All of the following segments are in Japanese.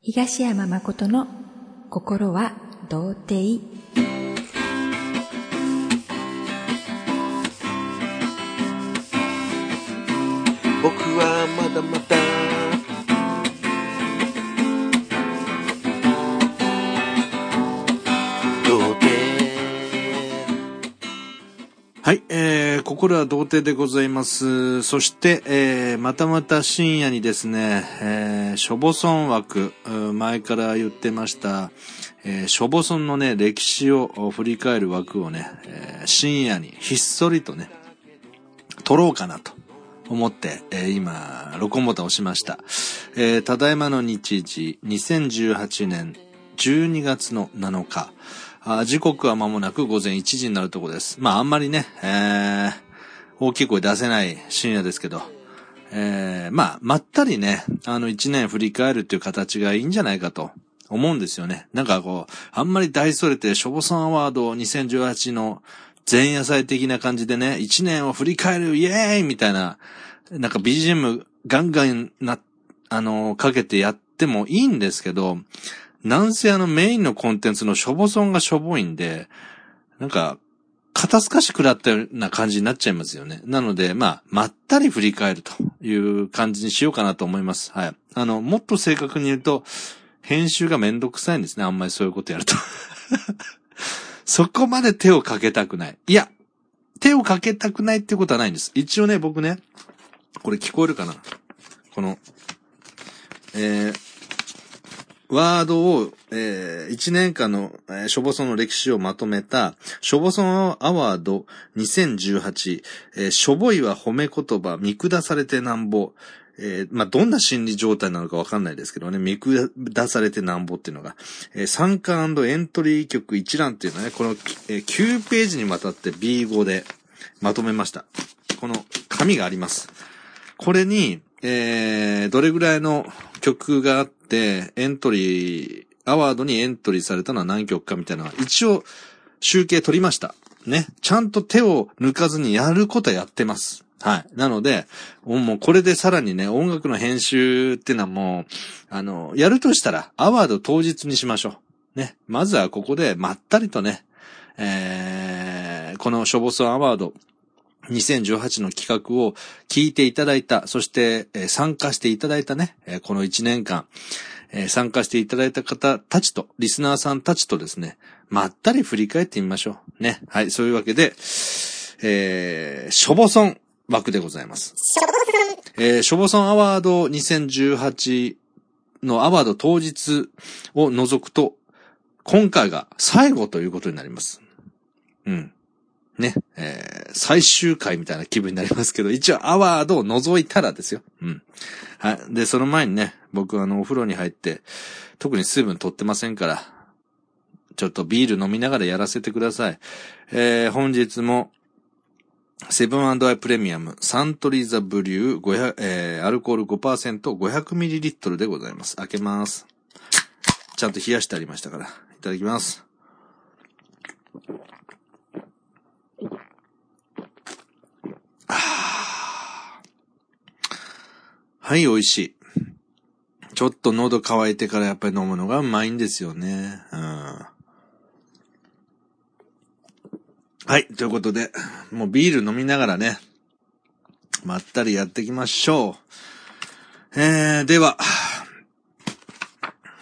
東山誠の心は童貞。僕はまだまえー、心は童貞でございます。そして、えー、またまた深夜にですね、えー、ショボソン枠、前から言ってました、えー、ショボソンのね、歴史を振り返る枠をね、えー深夜にひっそりとね、撮ろうかなと思って、えー今、録音ボタンを押しました。えーただいまの日時、2018年12月の7日。時刻は間もなく午前1時になるところです。まああんまりね、えー大きい声出せない深夜ですけど、えーまあ、まったりね、あの一年振り返るっていう形がいいんじゃないかと。思うんですよね。なんかこう、あんまり大それて、ショボソンアワード2018の前夜祭的な感じでね、一年を振り返るイエーイ!みたいな、なんか BGM ガンガンな、あの、かけてやってもいいんですけど、なんせあのメインのコンテンツのショボソンがしょぼいんで、なんか、肩透かし食らったような感じになっちゃいますよね。なので、まあ、まったり振り返るという感じにしようかなと思います。はい。あの、もっと正確に言うと、編集がめんどくさいんですね。あんまりそういうことやると。そこまで手をかけたくない。いや、手をかけたくないってことはないんです。一応ね、僕ね、これ聞こえるかな？この、えー、ワードを、えー、1年間の、えー、ショボソンの歴史をまとめた、ショボソンアワード2018、えー、しょぼいは褒め言葉、見下されてなんぼ、えー、まあ、どんな心理状態なのかわかんないですけどね、見下されてなんぼっていうのが、えー、参加エントリー曲一覧っていうのはね、この、えー9ページにわたって B5 でまとめました。この紙があります。これに、えー、どれぐらいの曲があって、エントリー、アワードにエントリーされたのは何曲かみたいな、一応、集計取りました。ね。ちゃんと手を抜かずにやることはやってます。はい。なので、もうこれでさらにね、音楽の編集っていうのはもう、あの、やるとしたら、アワード当日にしましょう。ね。まずはここで、まったりとね、えー、このショボソンアワード、2018の企画を聞いていただいた、そして、えー参加していただいたね、えーこの1年間、えー参加していただいた方たちと、リスナーさんたちとですね、まったり振り返ってみましょう。ね。はい、そういうわけで、えー、ショボソン枠でございます。えー、ショボソンアワード2018のアワード当日を除くと、今回が最後ということになります。うん。ね、えー、最終回みたいな気分になりますけど、一応アワードを除いたらですよ。うん。はい。で、その前にね、僕あの、お風呂に入って、特に水分取ってませんから、ちょっとビール飲みながらやらせてください。えー、本日も、セブンアイプレミアム、サントリーザブリュー、500えー、アルコール5%、500ml でございます。開けます。ちゃんと冷やしてありましたから。いただきます。はい、美味しい。ちょっと喉乾いてからやっぱり飲むのがうまいんですよね。うん。はい、ということで、もうビール飲みながらね、まったりやっていきましょう。えー、では、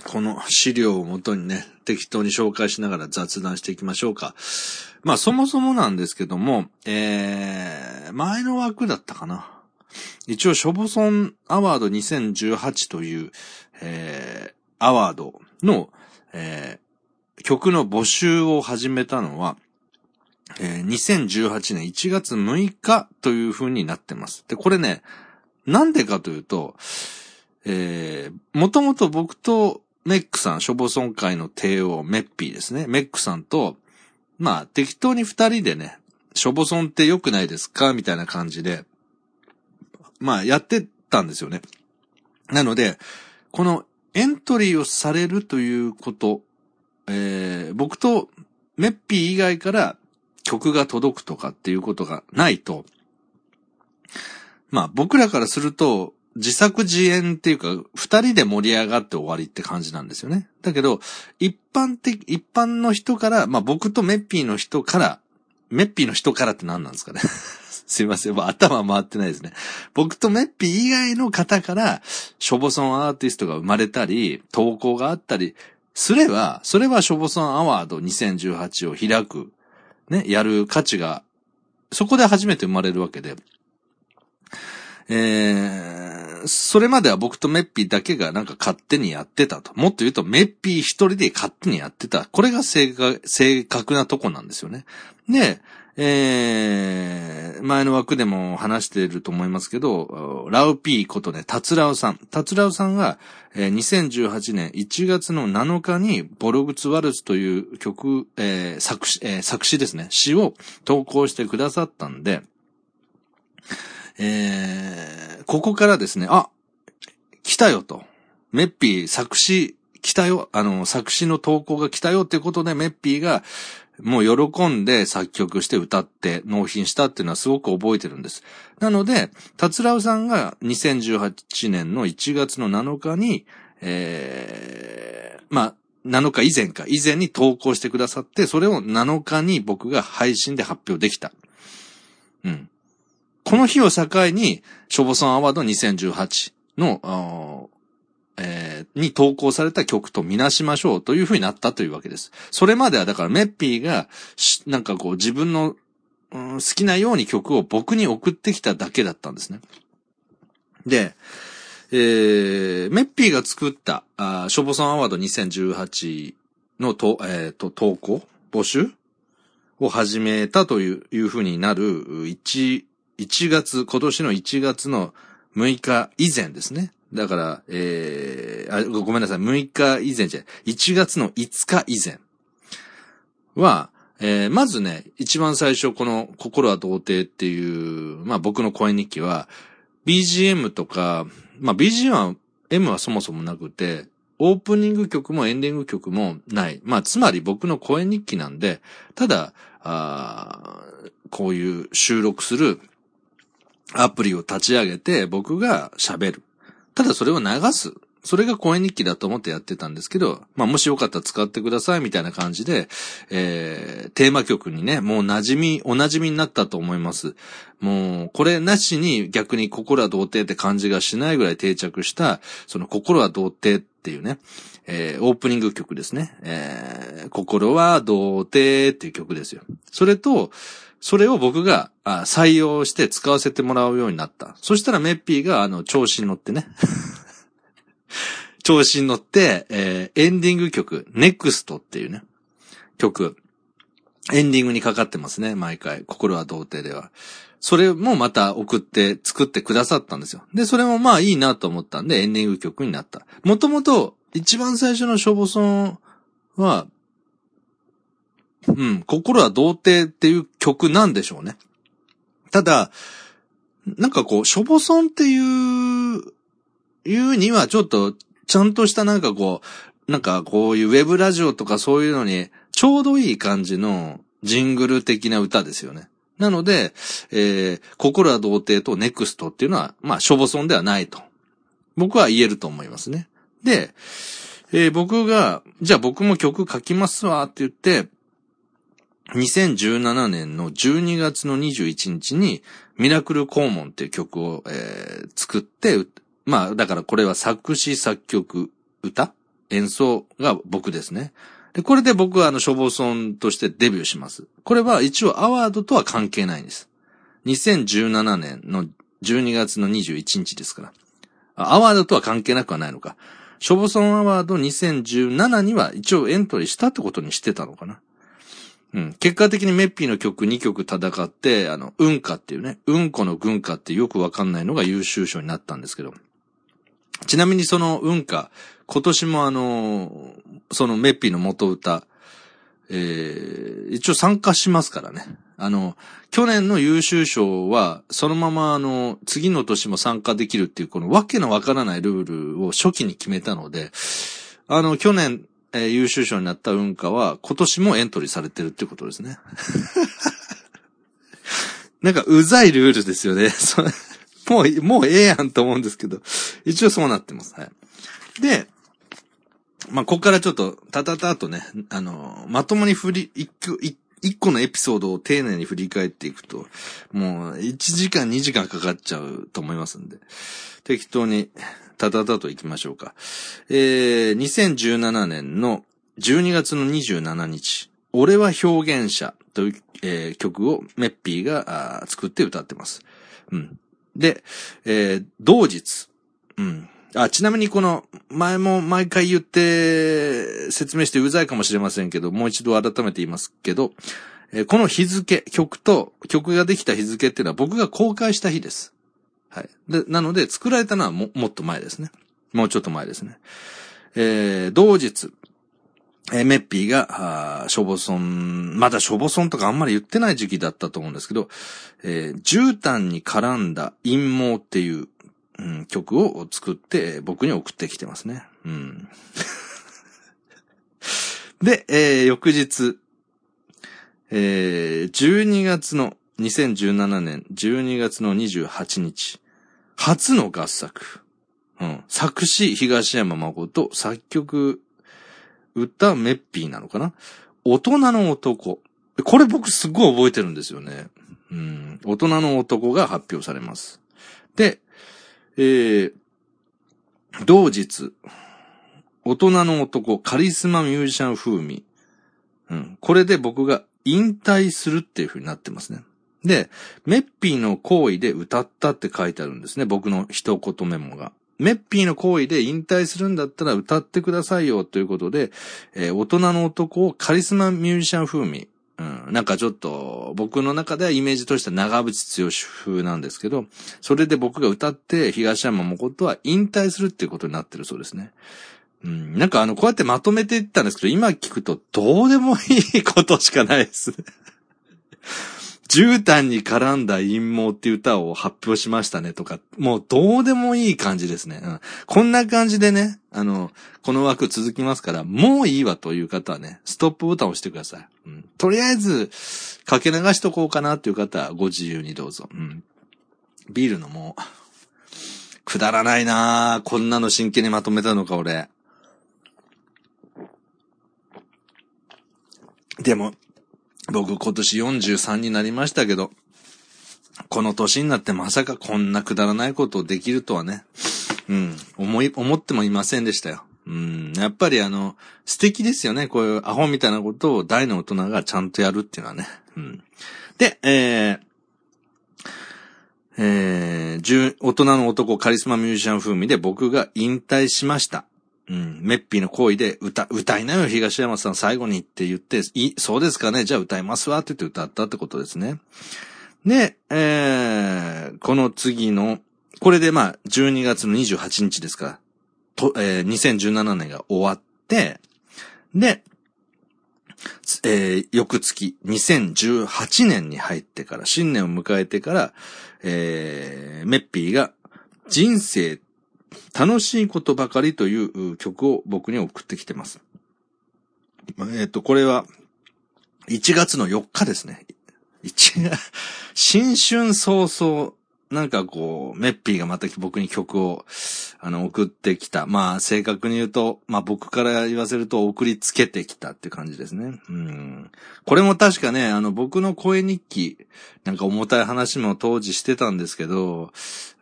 この資料をもとにね、適当に紹介しながら雑談していきましょうか。まあそもそもなんですけども、えー、前の枠だったかな。一応、ショボソンアワード2018という、えー、アワードの、えー、曲の募集を始めたのは、えー2018年1月6日という風になってます。で、これね、なんでかというと、えー、もともと僕とメックさん、ショボソン会の帝王、メッピーですね。メックさんと、まあ、適当に二人でね、ショボソンって良くないですか？みたいな感じで、まあ、やってたんですよね。なので、このエントリーをされるということ、えー、僕とメッピー以外から曲が届くとかっていうことがないと、まあ僕らからすると、自作自演っていうか、二人で盛り上がって終わりって感じなんですよね。だけど、一般的、一般の人から、まあ僕とメッピーの人から、メッピーの人からって何なんですかね すいません。頭回ってないですね。僕とメッピー以外の方から、ショボソンアーティストが生まれたり、投稿があったりすれば、それはショボソンアワード2018を開く、ね、やる価値が、そこで初めて生まれるわけで、えー、それまでは僕とメッピーだけがなんか勝手にやってたと。もっと言うと、メッピー一人で勝手にやってた。これが正確なとこなんですよね。で、えー、前の枠でも話していると思いますけど、ラウピーことね、タツラウさん。タツラウさんが、えー、2018年1月の7日に、ボログツワルツという曲、えー、作詞、えー、作詞ですね、詩を投稿してくださったんで、えー、ここからですね、あ、来たよと。メッピー作詞来たよ、あの、作詞の投稿が来たよっていうことで、メッピーが、もう喜んで作曲して歌って納品したっていうのはすごく覚えてるんです。なので、達郎さんが2018年の1月の7日に、えー、まあ、7日以前か、以前に投稿してくださって、それを7日に僕が配信で発表できた。うん。この日を境に、ショボソンアワード2018の、えー、に投稿された曲とみなしましょうという風になったというわけです。それまではだからメッピーが、なんかこう自分の、うん、好きなように曲を僕に送ってきただけだったんですね。で、えー、メッピーが作った、あショボソンアワード2018のと、えー、と、投稿募集を始めたといういう風になる、1、1月、今年の1月の6日以前ですね。だから、えー、あ、ごめんなさい、6日以前じゃない1月の5日以前は、えー、まずね、一番最初この心は童貞っていう、まあ僕の声日記は、BGM とか、まあ BGM は、M はそもそもなくて、オープニング曲もエンディング曲もない。まあつまり僕の声日記なんで、ただ、あこういう収録するアプリを立ち上げて僕が喋る。ただそれを流す。それが声日記だと思ってやってたんですけど、まあもしよかったら使ってくださいみたいな感じで、えー、テーマ曲にね、もう馴染み、お馴染みになったと思います。もう、これなしに逆に心は童貞って感じがしないぐらい定着した、その心は童貞っていうね、えー、オープニング曲ですね。えー、心は童貞っていう曲ですよ。それと、それを僕が採用して使わせてもらうようになった。そしたらメッピーがあの調子に乗ってね。調子に乗って、えー、エンディング曲、ネクストっていうね、曲、エンディングにかかってますね、毎回。心は童貞では。それもまた送って作ってくださったんですよ。で、それもまあいいなと思ったんで、エンディング曲になった。もともと、一番最初のショボソンは、うん、心は童貞っていう曲なんでしょうね。ただ、なんかこう、ショボソンっていう、いうにはちょっと、ちゃんとしたなんかこう、なんかこういうウェブラジオとかそういうのに、ちょうどいい感じのジングル的な歌ですよね。なので、えー、心は童貞とネクストっていうのは、まあ、ショボソンではないと。僕は言えると思いますね。で、えー、僕が、じゃあ僕も曲書きますわって言って、2017年の12月の21日に、ミラクルコーモンっていう曲を、えー、作って、まあ、だからこれは作詞作曲、歌演奏が僕ですね。で、これで僕はあの、消防村としてデビューします。これは一応アワードとは関係ないんです。2017年の12月の21日ですから。アワードとは関係なくはないのか。消防村アワード2017には一応エントリーしたってことにしてたのかな。うん。結果的にメッピーの曲2曲戦って、あの、うんかっていうね、うんこの軍かってよくわかんないのが優秀賞になったんですけど。ちなみにそのうんか、今年もあの、そのメッピーの元歌、えー、一応参加しますからね。あの、去年の優秀賞は、そのままあの、次の年も参加できるっていう、このわけのわからないルールを初期に決めたので、あの、去年、えー、優秀賞になった運河は今年もエントリーされてるってことですね。なんかうざいルールですよね。もう、もうええやんと思うんですけど、一応そうなってます。はい。で、まあ、ここからちょっと、たたたとね、あの、まともに振り、一個、一個のエピソードを丁寧に振り返っていくと、もう1時間2時間かかっちゃうと思いますんで、適当にたたたと行きましょうか。えー、2017年の12月の27日、俺は表現者という、えー曲をメッピーが作って歌ってます。うん。で、えー同日、うん。あ、ちなみにこの、前も毎回言って、説明してうざいかもしれませんけど、もう一度改めて言いますけど、この日付、曲と、曲ができた日付っていうのは僕が公開した日です。はい。で、なので、作られたのはも、もっと前ですね。もうちょっと前ですね。えー同日、えーメッピーが、あーショボソン、まだショボソンとかあんまり言ってない時期だったと思うんですけど、えー絨毯に絡んだ陰謀っていう、うん、曲を作って僕に送ってきてますね。うん。で、えー翌日、えー12月の、2017年12月の28日、初の合作。うん。作詞東山誠、作曲、歌メッピーなのかな？大人の男。これ僕すっごい覚えてるんですよね。うん。大人の男が発表されます。で、えー、同日、大人の男、カリスマミュージシャン風味。うん。これで僕が引退するっていう風になってますね。で、メッピーの行為で歌ったって書いてあるんですね。僕の一言メモが。メッピーの行為で引退するんだったら歌ってくださいよということで、えー大人の男をカリスマミュージシャン風味。うん、なんかちょっと、僕の中ではイメージとしては長渕剛風なんですけど、それで僕が歌って東山誠は引退するっていうことになってるそうですね。うん、なんかあの、こうやってまとめていったんですけど、今聞くとどうでもいいことしかないです。絨毯に絡んだ陰謀っていう歌を発表しましたねとか、もうどうでもいい感じですね。うん、こんな感じでね、あの、この枠続きますから、もういいわという方はね、ストップボタンを押してください。うん、とりあえず、かけ流しとこうかなっていう方はご自由にどうぞ。うん、ビールのもう、くだらないなぁ。こんなの真剣にまとめたのか、俺。でも、僕今年43になりましたけど、この年になってまさかこんなくだらないことをできるとはね、うん、思い、思ってもいませんでしたよ。うん、やっぱりあの、素敵ですよね。こういうアホみたいなことを大の大人がちゃんとやるっていうのはね。うん。で、えー、えー、大人の男カリスマミュージシャン風味で僕が引退しました。うん、メッピーの行為で歌、歌いなよ、東山さん最後にって言って、い、そうですかね、じゃあ歌いますわって言って歌ったってことですね。で、えー、この次の、これでまあ、12月の28日ですか、と、えー、2017年が終わって、で、えー、翌月、2018年に入ってから、新年を迎えてから、えー、メッピーが、人生楽しいことばかりという曲を僕に送ってきてます。えっ、と、これは、1月の4日ですね。一新春早々、なんかこう、メッピーがまた僕に曲を、あの、送ってきた。まあ、正確に言うと、まあ僕から言わせると送りつけてきたって感じですね。うん。これも確かね、あの、僕の声日記、なんか重たい話も当時してたんですけど、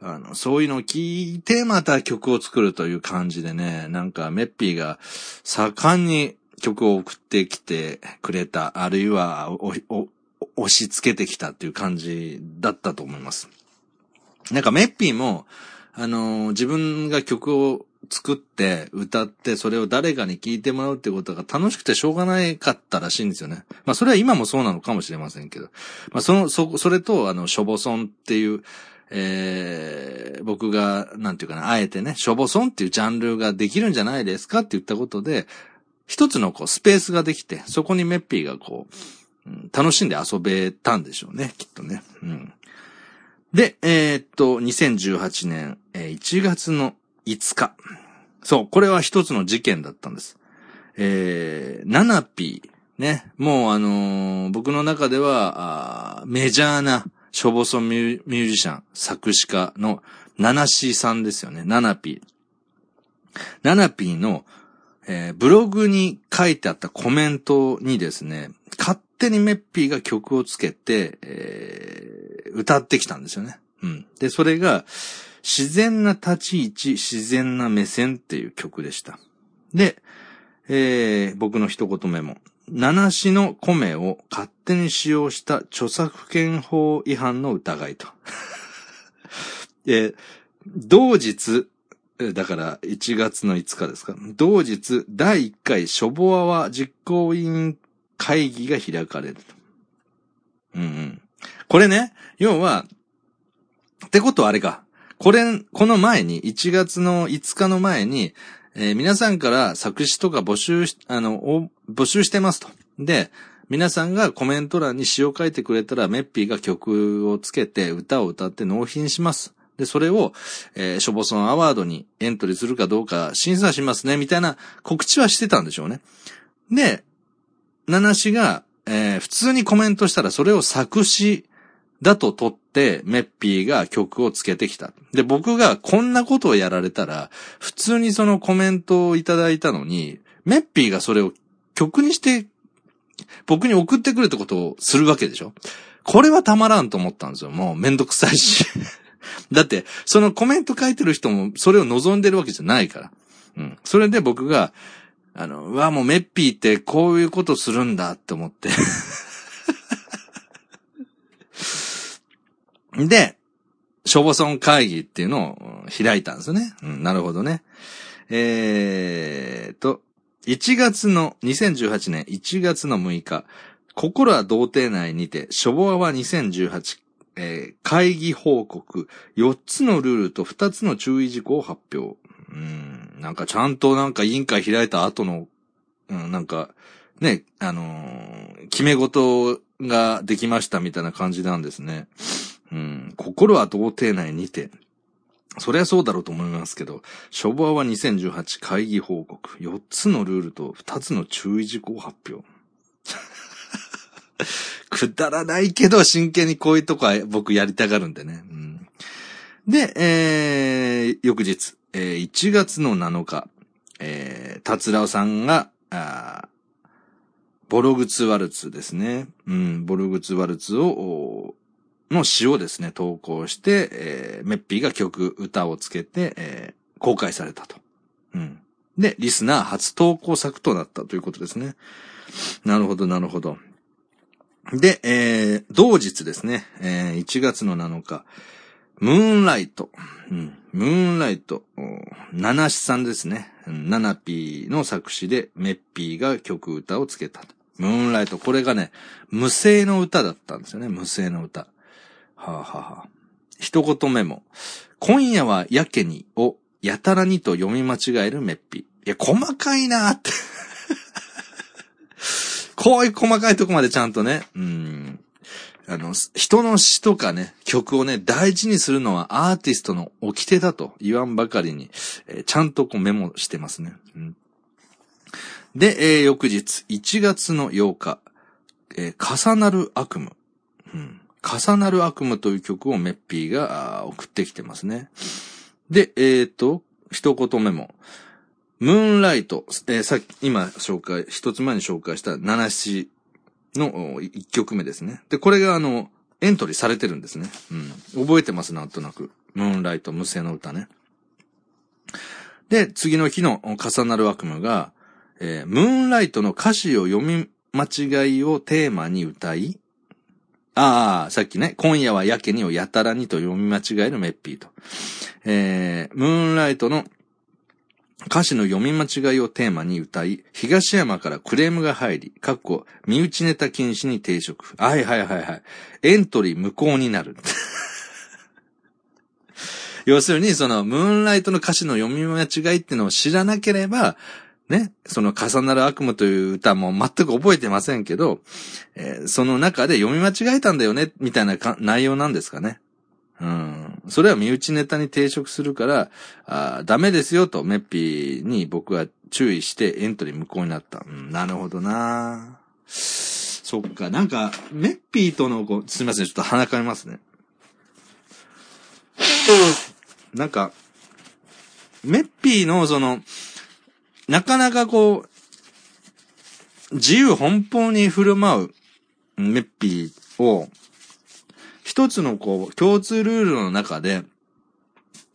あの、そういうのを聞いてまた曲を作るという感じでね、なんかメッピーが盛んに曲を送ってきてくれた、あるいは、押し付けてきたっていう感じだったと思います。なんかメッピーも、あのー自分が曲を作って、歌って、それを誰かに聴いてもらうってことが楽しくてしょうがないかったらしいんですよね。まあそれは今もそうなのかもしれませんけど。まあその、そ、それと、あの、ショボソンっていう、えー、僕が、なんていうかな、あえてね、ショボソンっていうジャンルができるんじゃないですかって言ったことで、一つのこうスペースができて、そこにメッピーがこう、うん楽しんで遊べたんでしょうね、きっとね。うん。で、えーっと、2018年、え1月の5日。そう、これは一つの事件だったんです。えー、ナナピー。ね。もうあのー僕の中では、メジャーなショボソミュミュージシャン、作詞家のナナシーさんですよね。ナナピー。ナナピーの、えーブログに書いてあったコメントにですね、勝手にメッピーが曲をつけて、えー歌ってきたんですよね。うん。で、それが、自然な立ち位置、自然な目線っていう曲でした。で、えー僕の一言メモ。七詞の米を勝手に使用した著作権法違反の疑いと。で、同日、だから1月の5日ですか。同日、第1回ショボアワ実行委員会議が開かれると。うんうん。これね、要は、ってことはあれか。これ、この前に、1月の5日の前に、えー皆さんから作詞とか募集し、あの、募集してますと。で、皆さんがコメント欄に詩を書いてくれたら、メッピーが曲をつけて、歌を歌って納品します。で、それを、えーショボソンアワードにエントリーするかどうか審査しますね、みたいな告知はしてたんでしょうね。で、ナナシが、えー普通にコメントしたら、それを作詞だと取って、メッピーが曲をつけてきた。で、僕がこんなことをやられたら、普通にそのコメントをいただいたのに、メッピーがそれを曲にして、僕に送ってくるってことをするわけでしょこれはたまらんと思ったんですよ。もうめんどくさいし。だって、そのコメント書いてる人もそれを望んでるわけじゃないから。うん。それで僕が、あの、うわ、もうメッピーってこういうことするんだって思って。で、消防村会議っていうのを開いたんですね。うん、なるほどね。えーと、1月の、2018年1月の6日、心は童貞内にて、ショボアワ2018、えー会議報告、4つのルールと2つの注意事項を発表。うん、なんかちゃんとなんか委員会開いた後の、うん、なんか、ね、あのー決め事ができましたみたいな感じなんですね。うん、心は童貞内にて。そりゃそうだろうと思いますけど、ショボアは2018会議報告、4つのルールと2つの注意事項発表。くだらないけど、真剣にこういうとこは僕やりたがるんでね。うん、で、えー、翌日、えー1月の7日、えー、達郎さんが、あボログツワルツですね。うん、ボログツワルツを、の詩をですね、投稿して、えーメッピーが曲、歌をつけて、えー公開されたと。うん。で、リスナー初投稿作となったということですね。なるほど、なるほど。で、えー同日ですね、えー1月の7日、ムーンライト。うん、ムーンライト、ナナシさんですね。ナナピーの作詞でメッピーが曲歌をつけた。ムーンライト。これがね、無声の歌だったんですよね。無声の歌。はあ、ははあ、一言メモ。今夜はやけにをやたらにと読み間違えるメッピー。いや、細かいなーって。こういう細かいとこまでちゃんとね、うん。あの、人の詩とかね、曲をね、大事にするのはアーティストの掟だと言わんばかりに、えーちゃんとこうメモしてますね。うん、で、えー翌日、1月の8日、えー重なる悪夢。うん。重なる悪夢という曲をメッピーが送ってきてますね。で、えっ、と、一言メモ。ムーンライト、えーさっき、今紹介、一つ前に紹介した七七のお一曲目ですね。で、これがあの、エントリーされてるんですね。うん。覚えてます、なんとなく。ムーンライト、無声の歌ね。で、次の日の重なる悪夢が、えームーンライトの歌詞を読み間違いをテーマに歌い、ああ、さっきね、今夜はやけにをやたらにと読み間違えるメッピーと。えームーンライトの歌詞の読み間違いをテーマに歌い、東山からクレームが入り、かっこ、身内ネタ禁止に抵触。はいはいはいはい。エントリー無効になる。要するに、その、ムーンライトの歌詞の読み間違いってのを知らなければ、ね、その重なる悪夢という歌も全く覚えてませんけど、えーその中で読み間違えたんだよね、みたいなか内容なんですかね。うん。それは身内ネタに抵触するから、あダメですよと、メッピーに僕は注意してエントリー無効になった。うん、なるほどなそっか、なんか、メッピーとの、すみません、ちょっと鼻かみますね。なんか、メッピーのその、なかなかこう、自由奔放に振る舞うメッピーを、一つのこう、共通ルールの中で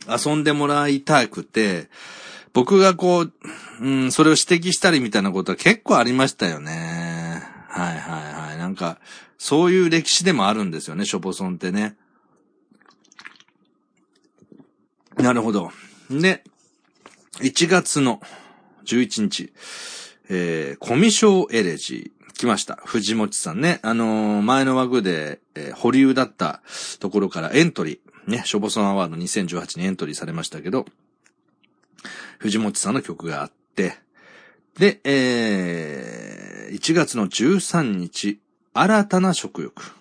遊んでもらいたくて、僕がこう、うん、それを指摘したりみたいなことは結構ありましたよね。はいはいはい。なんか、そういう歴史でもあるんですよね、ショボソンってね。なるほど。で、1月の11日、えー、コミショーエレジー。来ました。藤持さんね。あのー、前の枠で、えー、保留だったところからエントリー。ね、ショボソンアワード2018にエントリーされましたけど、藤持さんの曲があって、で、えー、1月の13日、新たな食欲。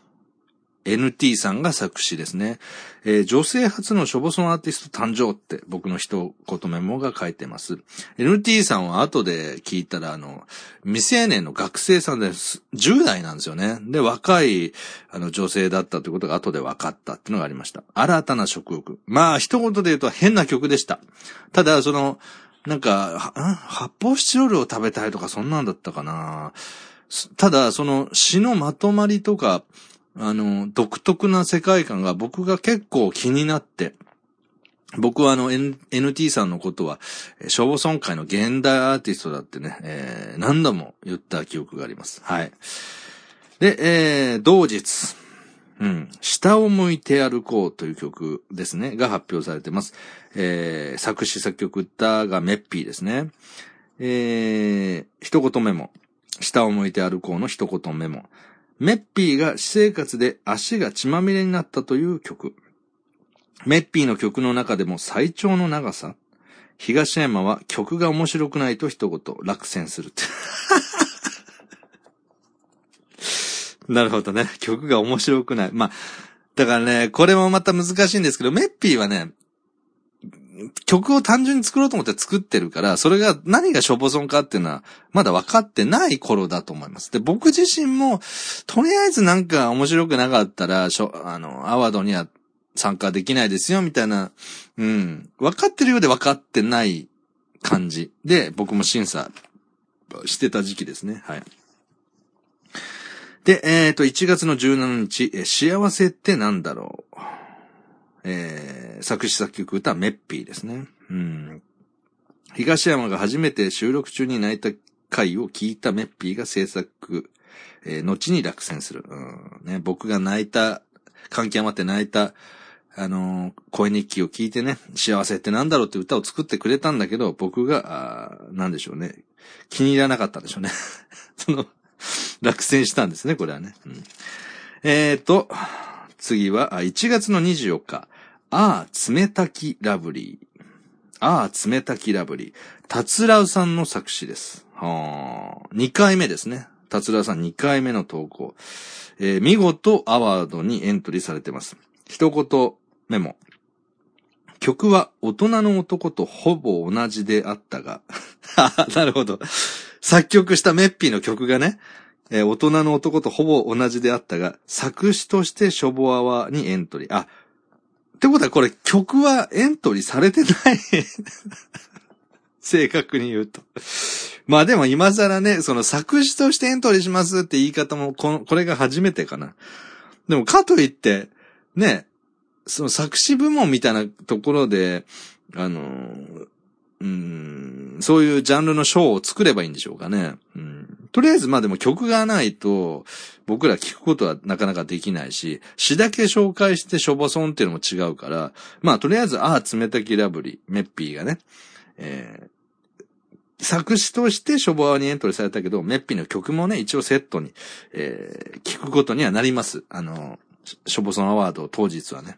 NT さんが作詞ですね。えー、女性初のショボソンアーティスト誕生って僕の一言メモが書いてます。NT さんは後で聞いたら、あの、未成年の学生さんです。10代なんですよね。で、若い、あの、女性だったということが後で分かったっていうのがありました。新たな食欲。まあ、一言で言うと変な曲でした。ただ、その、なんか、発泡スチロールを食べたいとかそんなんだったかな。ただ、その詩のまとまりとか、あの、独特な世界観が僕が結構気になって、僕はあの、N、NT さんのことは、消防村会の現代アーティストだってね、えー、何度も言った記憶があります。はい。で、えー、同日、うん、下を向いて歩こうという曲ですね、が発表されてます。えー、作詞作曲歌がメッピーですね。えー、一言メモ。下を向いて歩こうの一言メモ。メッピーが私生活で足が血まみれになったという曲。メッピーの曲の中でも最長の長さ。東山は曲が面白くないと一言落選するって。なるほどね。曲が面白くない。まあ、だからね、これもまた難しいんですけど、メッピーはね、曲を単純に作ろうと思って作ってるから、それが何がショボソンかっていうのは、まだ分かってない頃だと思います。で、僕自身も、とりあえずなんか面白くなかったら、しょ、あの、アワードには参加できないですよ、みたいな、うん、分かってるようで分かってない感じで、僕も審査してた時期ですね。はい。で、えっ、ー、と、1月の17日、幸せってなんだろう？えー、作詞作曲歌メッピーですね。うん。東山が初めて収録中に泣いた回を聞いたメッピーが制作、えー、後に落選する。うんね、僕が泣いた、感極まって泣いた、あのー、声日記を聞いてね、幸せってなんだろうって歌を作ってくれたんだけど、僕が、あなんでしょうね。気に入らなかったんでしょうね。その、落選したんですね、これはね。うん、えーと、次は、1月の24日。ああ、冷たきラブリー。ああ、冷たきラブリー。たつらうさんの作詞です。はあ、2回目ですね。たつらうさん2回目の投稿。えー、見事アワードにエントリーされてます。一言メモ。曲は大人の男とほぼ同じであったが、なるほど。作曲したメッピーの曲がね、えー、大人の男とほぼ同じであったが、作詞としてショボアワにエントリー。あ、ってことはこれ曲はエントリーされてない 正確に言うと。まあでも今更ね、その作詞としてエントリーしますって言い方もこ、これが初めてかな。でもかといって、ね、その作詞部門みたいなところで、あの、うん、そういうジャンルのショーを作ればいいんでしょうかね。うん、とりあえずまあでも曲がないと僕ら聞くことはなかなかできないし、詩だけ紹介してショボソンっていうのも違うから、まあとりあえず、ああ、冷たきラブリー、メッピーがね、えー、作詞としてショボアにエントリーされたけど、メッピーの曲もね、一応セットに、えー、聞くことにはなります。あの、ショボソンアワード当日はね。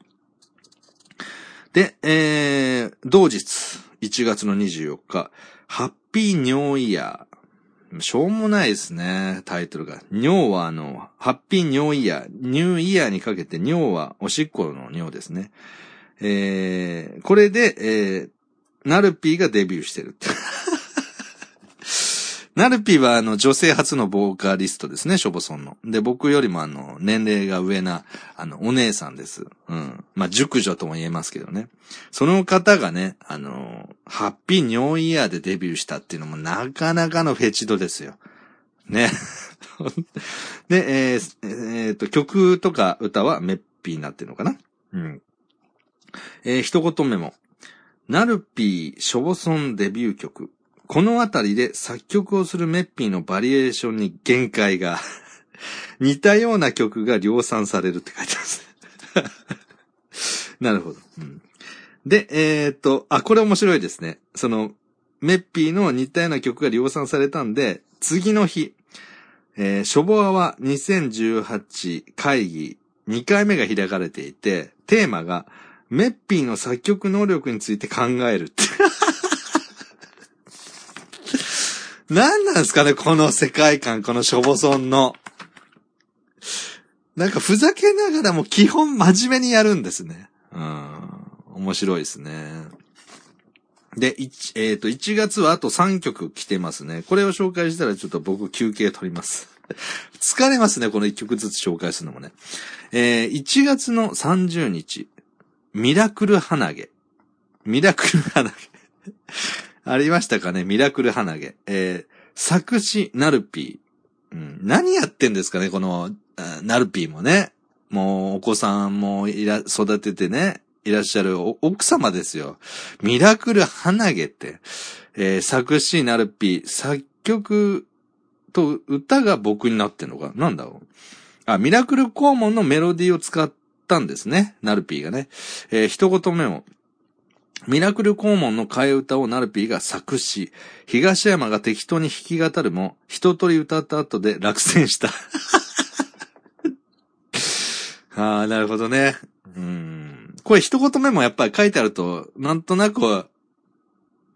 で、えー、同日、1月の24日、ハッピーニョーイヤー。しょうもないですね、タイトルが。尿はあの、ハッピー尿イヤー、ニューイヤーにかけて尿はおしっこの尿ですね。えー、これで、えー、ナルピーがデビューしてるって。ナルピはあの女性初のボーカリストですね、ショボソンの。で、僕よりもあの、年齢が上な、あの、お姉さんです。うん。まあ、熟女とも言えますけどね。その方がね、あの、ハッピーニョーイヤーでデビューしたっていうのもなかなかのフェチドですよ。ね。で、えーえーと、曲とか歌はメッピーになってるのかな？うん。えー一言目も。ナルピー、ショボソンデビュー曲。このあたりで作曲をするメッピーのバリエーションに限界が。似たような曲が量産されるって書いてます。なるほど。うんで、えーっと、あ、これ面白いですね。その、メッピーの似たような曲が量産されたんで、次の日、えー、ショボアは2018会議2回目が開かれていて、テーマが、メッピーの作曲能力について考えるって。何なんですかね、この世界観、このショボソンの。なんかふざけながらも基本真面目にやるんですね。うん。面白いですね。で、1、えっ、と、1月はあと3曲来てますね。これを紹介したらちょっと僕休憩取ります。疲れますね、この1曲ずつ紹介するのもね。えー、1月の30日、ミラクル花毛。ミラクル花毛。ありましたかね？ミラクル花毛。えー、作詞、ナルピー。うん、何やってんですかね？この、ナルピーもね。もう、お子さんもいら、育ててね、いらっしゃる奥様ですよ。ミラクル鼻毛って。えー作詞、ナルピー。作曲と歌が僕になってんのか？なんだろう？あ、ミラクルコーモンのメロディーを使ったんですね。ナルピーがね。えー一言目を。ミラクルコーモンの替え歌をナルピーが作詞。東山が適当に弾き語るも、一通り歌った後で落選した。ああ、なるほどね。うん。これ一言目もやっぱり書いてあると、なんとなく、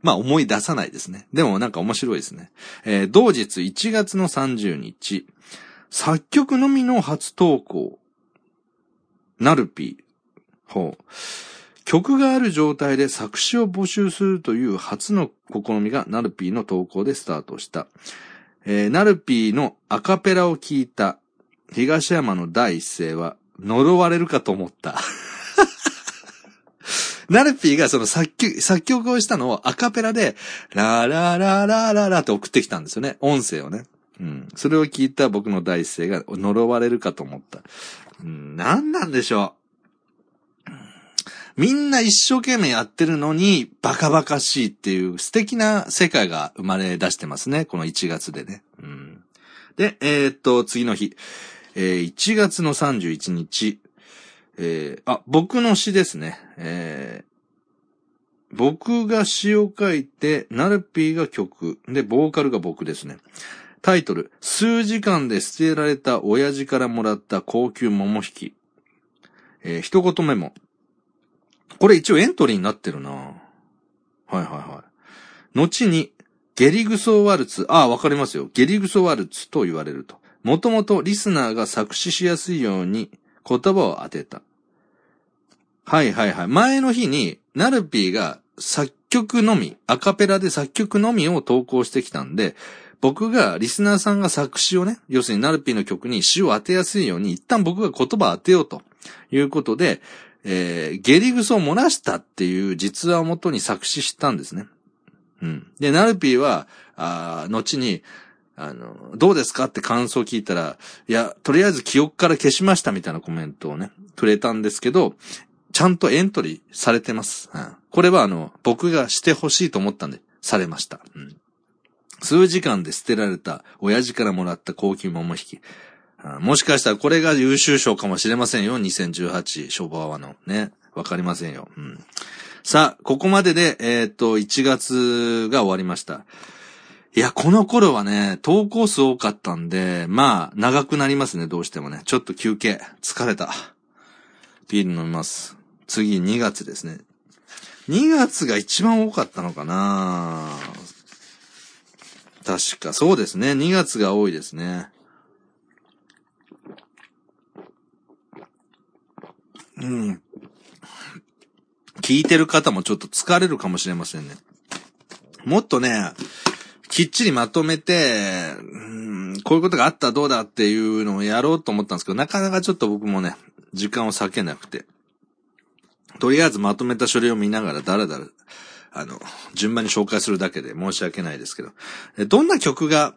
まあ思い出さないですね。でもなんか面白いですね。えー同日1月の30日、作曲のみの初投稿。ナルピー。ほう。曲がある状態で作詞を募集するという初の試みがナルピーの投稿でスタートした。えーナルピーのアカペラを聞いた東山の第一声は呪われるかと思った。ナルピーがその作曲、作曲をしたのをアカペラで、ララララララと送ってきたんですよね。音声をね。うん。それを聞いた僕の第一声が呪われるかと思った。うん、何なんでしょう？みんな一生懸命やってるのに、バカバカしいっていう素敵な世界が生まれ出してますね。この1月でね。うん。で、えーっと、次の日。えー1月の31日。えーあ、僕の詩ですね。えー僕が詩を書いて、ナルピーが曲。で、ボーカルが僕ですね。タイトル、数時間で捨てられた親父からもらった高級桃引き。えー一言目も。これ一応エントリーになってるなはいはいはい。後に、ゲリグソワルツ、ああ、わかりますよ。ゲリグソワルツと言われると。もともとリスナーが作詞しやすいように言葉を当てた。はいはいはい。前の日に、ナルピーが作曲のみ、アカペラで作曲のみを投稿してきたんで、僕が、リスナーさんが作詞をね、要するにナルピーの曲に詩を当てやすいように、一旦僕が言葉を当てようということで、えー、ゲリグソを漏らしたっていう実話をもとに作詞したんですね。うん。で、ナルピーは、あ後に、あの、どうですかって感想を聞いたら、いや、とりあえず記憶から消しましたみたいなコメントをね、くれたんですけど、ちゃんとエントリーされてます。うんこれはあの、僕がしてほしいと思ったんで、されました。うん数時間で捨てられた親父からもらった高級桃引き。もしかしたらこれが優秀賞かもしれませんよ。2018ショボアワのね。わかりませんよ。うん。さあ、ここまでで、えーっと、1月が終わりました。いや、この頃はね、投稿数多かったんで、まあ、長くなりますね、どうしてもね。ちょっと休憩。疲れた。ビール飲みます。次、2月ですね。2月が一番多かったのかな確か、そうですね。2月が多いですね。うん。聞いてる方もちょっと疲れるかもしれませんね。もっとね、きっちりまとめて、うんこういうことがあったらどうだっていうのをやろうと思ったんですけど、なかなかちょっと僕もね、時間を割けなくて。とりあえずまとめた書類を見ながらダラダラ、あの、順番に紹介するだけで申し訳ないですけど。どんな曲が、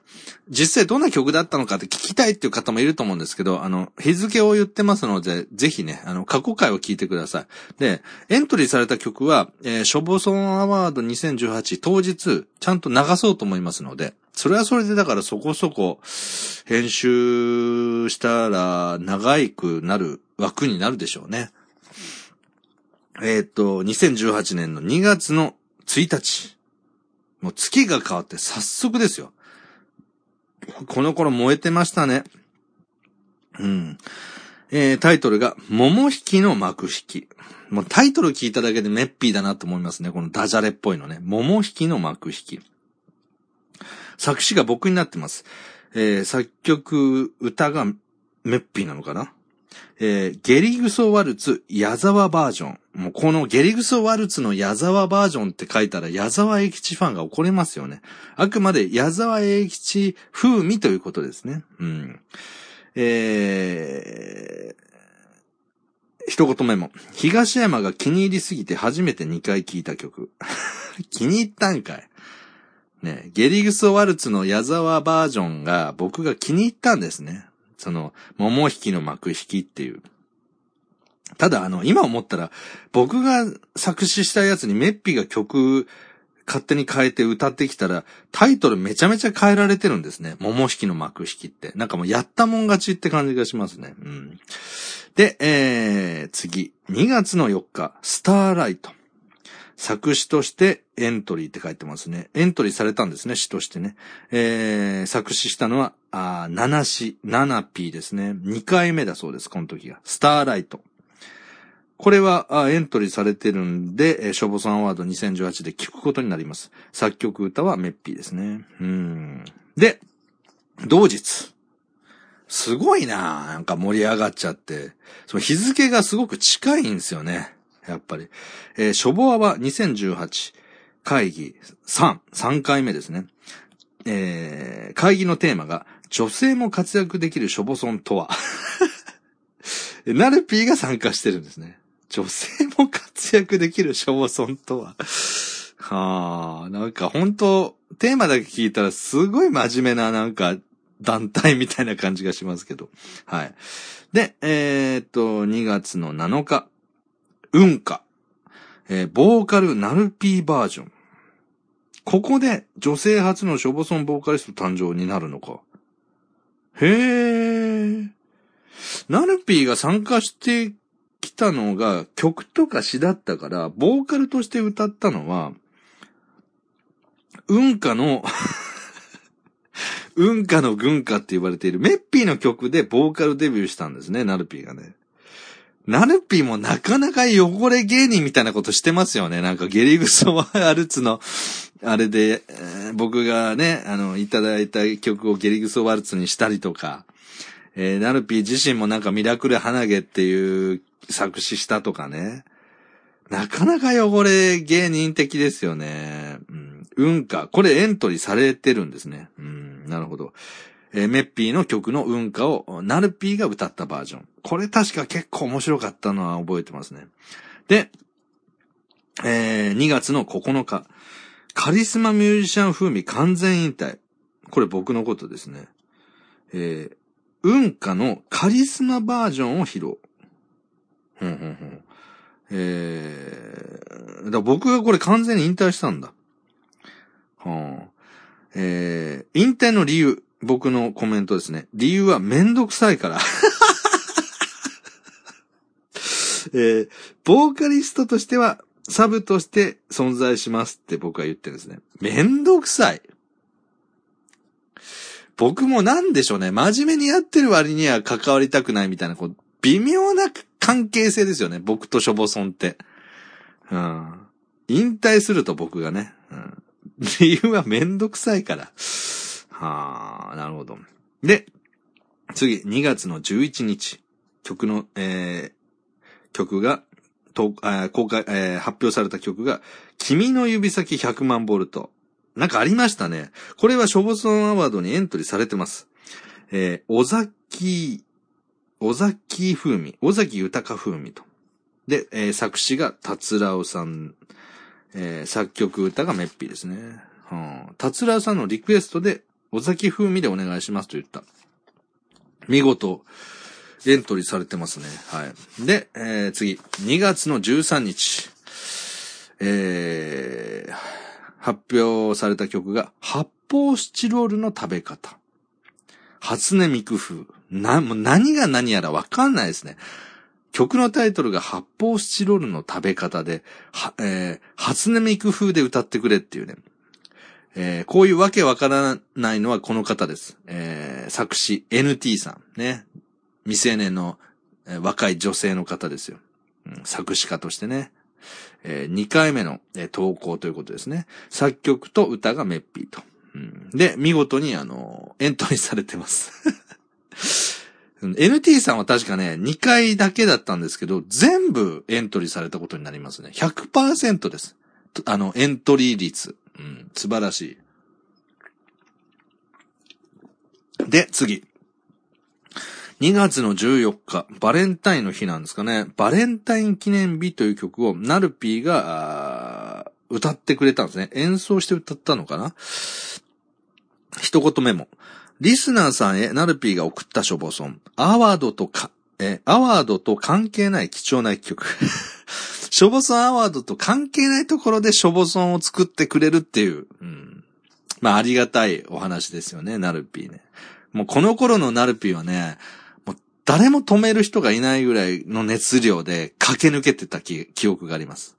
実際どんな曲だったのかって聞きたいっていう方もいると思うんですけど、あの、日付を言ってますので、ぜひね、あの、過去回を聞いてください。で、エントリーされた曲は、えー、ショボソンアワード2018当日、ちゃんと流そうと思いますので、それはそれでだからそこそこ、編集したら長いくなる枠になるでしょうね。えっ、と、2018年の2月の1日。もう月が変わって早速ですよ。この頃燃えてましたね。うん。えー、タイトルが、桃引きの幕引き。もうタイトル聞いただけでメッピーだなと思いますね。このダジャレっぽいのね。桃引きの幕引き。作詞が僕になってます。えー、作曲、歌がメッピーなのかなえー、ゲリグソワルツ矢沢バージョン。もうこのゲリグソワルツの矢沢バージョンって書いたら矢沢永吉ファンが怒れますよね。あくまで矢沢永吉風味ということですね。うん。えー、一言目も。東山が気に入りすぎて初めて2回聴いた曲。気に入ったんかい。ね、ゲリグソワルツの矢沢バージョンが僕が気に入ったんですね。その、桃引きの幕引きっていう。ただ、あの、今思ったら、僕が作詞したやつにメッピが曲勝手に変えて歌ってきたら、タイトルめちゃめちゃ変えられてるんですね。桃引きの幕引きって。なんかもうやったもん勝ちって感じがしますね。うん。で、えー、次。2月の4日、スターライト。作詞としてエントリーって書いてますね。エントリーされたんですね、詩としてね。えー、作詞したのは、あ7詩、7 P ですね。2回目だそうです、この時が。スターライト。これはあエントリーされてるんで、えー、ショボさんアワード2018で聞くことになります。作曲歌はメッピーですね。うん。で、同日。すごいななんか盛り上がっちゃって。その日付がすごく近いんですよね。やっぱり。えー、ショボアは2018会議3、3回目ですね。えー、会議のテーマが、女性も活躍できるショボソンとは？ナルピーが参加してるんですね。女性も活躍できるショボソンとは？はあ、なんか本当テーマだけ聞いたらすごい真面目ななんか団体みたいな感じがしますけど。はい。で、えー、っと、2月の7日。運歌。えーボーカルナルピーバージョン。ここで女性初のショボソンボーカリスト誕生になるのか。へー。ナルピーが参加してきたのが曲とか詩だったから、ボーカルとして歌ったのは、運歌の、運歌の軍歌って言われているメッピーの曲でボーカルデビューしたんですね、ナルピーがね。ナルピーもなかなか汚れ芸人みたいなことしてますよね。なんかゲリグソワルツの、あれで、えー僕がね、あの、いただいた曲をゲリグソワルツにしたりとか、えーナルピー自身もなんかミラクル花毛っていう作詞したとかね。なかなか汚れ芸人的ですよね。うん。運か。これエントリーされてるんですね。うん。なるほど。えーメッピーの曲の運歌を、ナルピーが歌ったバージョン。これ確か結構面白かったのは覚えてますね。で、えー2月の9日。カリスマミュージシャン風味完全引退。これ僕のことですね。えー、運歌のカリスマバージョンを披露。ふんふんふん。えー、だから僕がこれ完全に引退したんだ。はあ、えー、引退の理由。僕のコメントですね。理由はめんどくさいから。えー、ボーカリストとしては、サブとして存在しますって僕は言ってるんですね。めんどくさい。僕もなんでしょうね。真面目にやってる割には関わりたくないみたいな、こう、微妙な関係性ですよね。僕とショボソンって。うん。引退すると僕がね。うん。理由はめんどくさいから。はあ、なるほど。で、次、2月の11日。曲の、え、曲が、と、え公開、えー発表された曲が、君の指先100万ボルト。なんかありましたね。これはショボソンアワードにエントリーされてます。えー、尾崎、尾崎風味、尾崎豊風味と。で、えー作詞が達郎さん、えー作曲歌がメッピーですね。うん。達郎さんのリクエストで、尾崎風味でお願いしますと言った。見事、エントリーされてますね。はい。で、えー次、2月の13日、えー発表された曲が、発泡スチロールの食べ方。初音ミク風。な、もう何が何やらわかんないですね。曲のタイトルが発泡スチロールの食べ方で、は、えー初音ミク風で歌ってくれっていうね。えーこういうわけわからないのはこの方です。えー作詞 NT さん。ね。未成年の、え若い女性の方ですよ。うん作詞家としてね。え2回目の、えー投稿ということですね。作曲と歌がメッピーと。うんで、見事にあの、エントリーされてます。NT さんは確かね、2回だけだったんですけど、全部エントリーされたことになりますね。100%です。あの、エントリー率。うん、素晴らしい。で、次。2月の14日、バレンタインの日なんですかね。バレンタイン記念日という曲をナルピーが、歌ってくれたんですね。演奏して歌ったのかな一言メモ。リスナーさんへナルピーが送ったショボソン。アワードとか、え、アワードと関係ない貴重な一曲。ショボソンアワードと関係ないところでショボソンを作ってくれるっていう。うん。まあ、ありがたいお話ですよね、ナルピーね。もうこの頃のナルピーはね、誰も止める人がいないぐらいの熱量で駆け抜けてた記憶があります。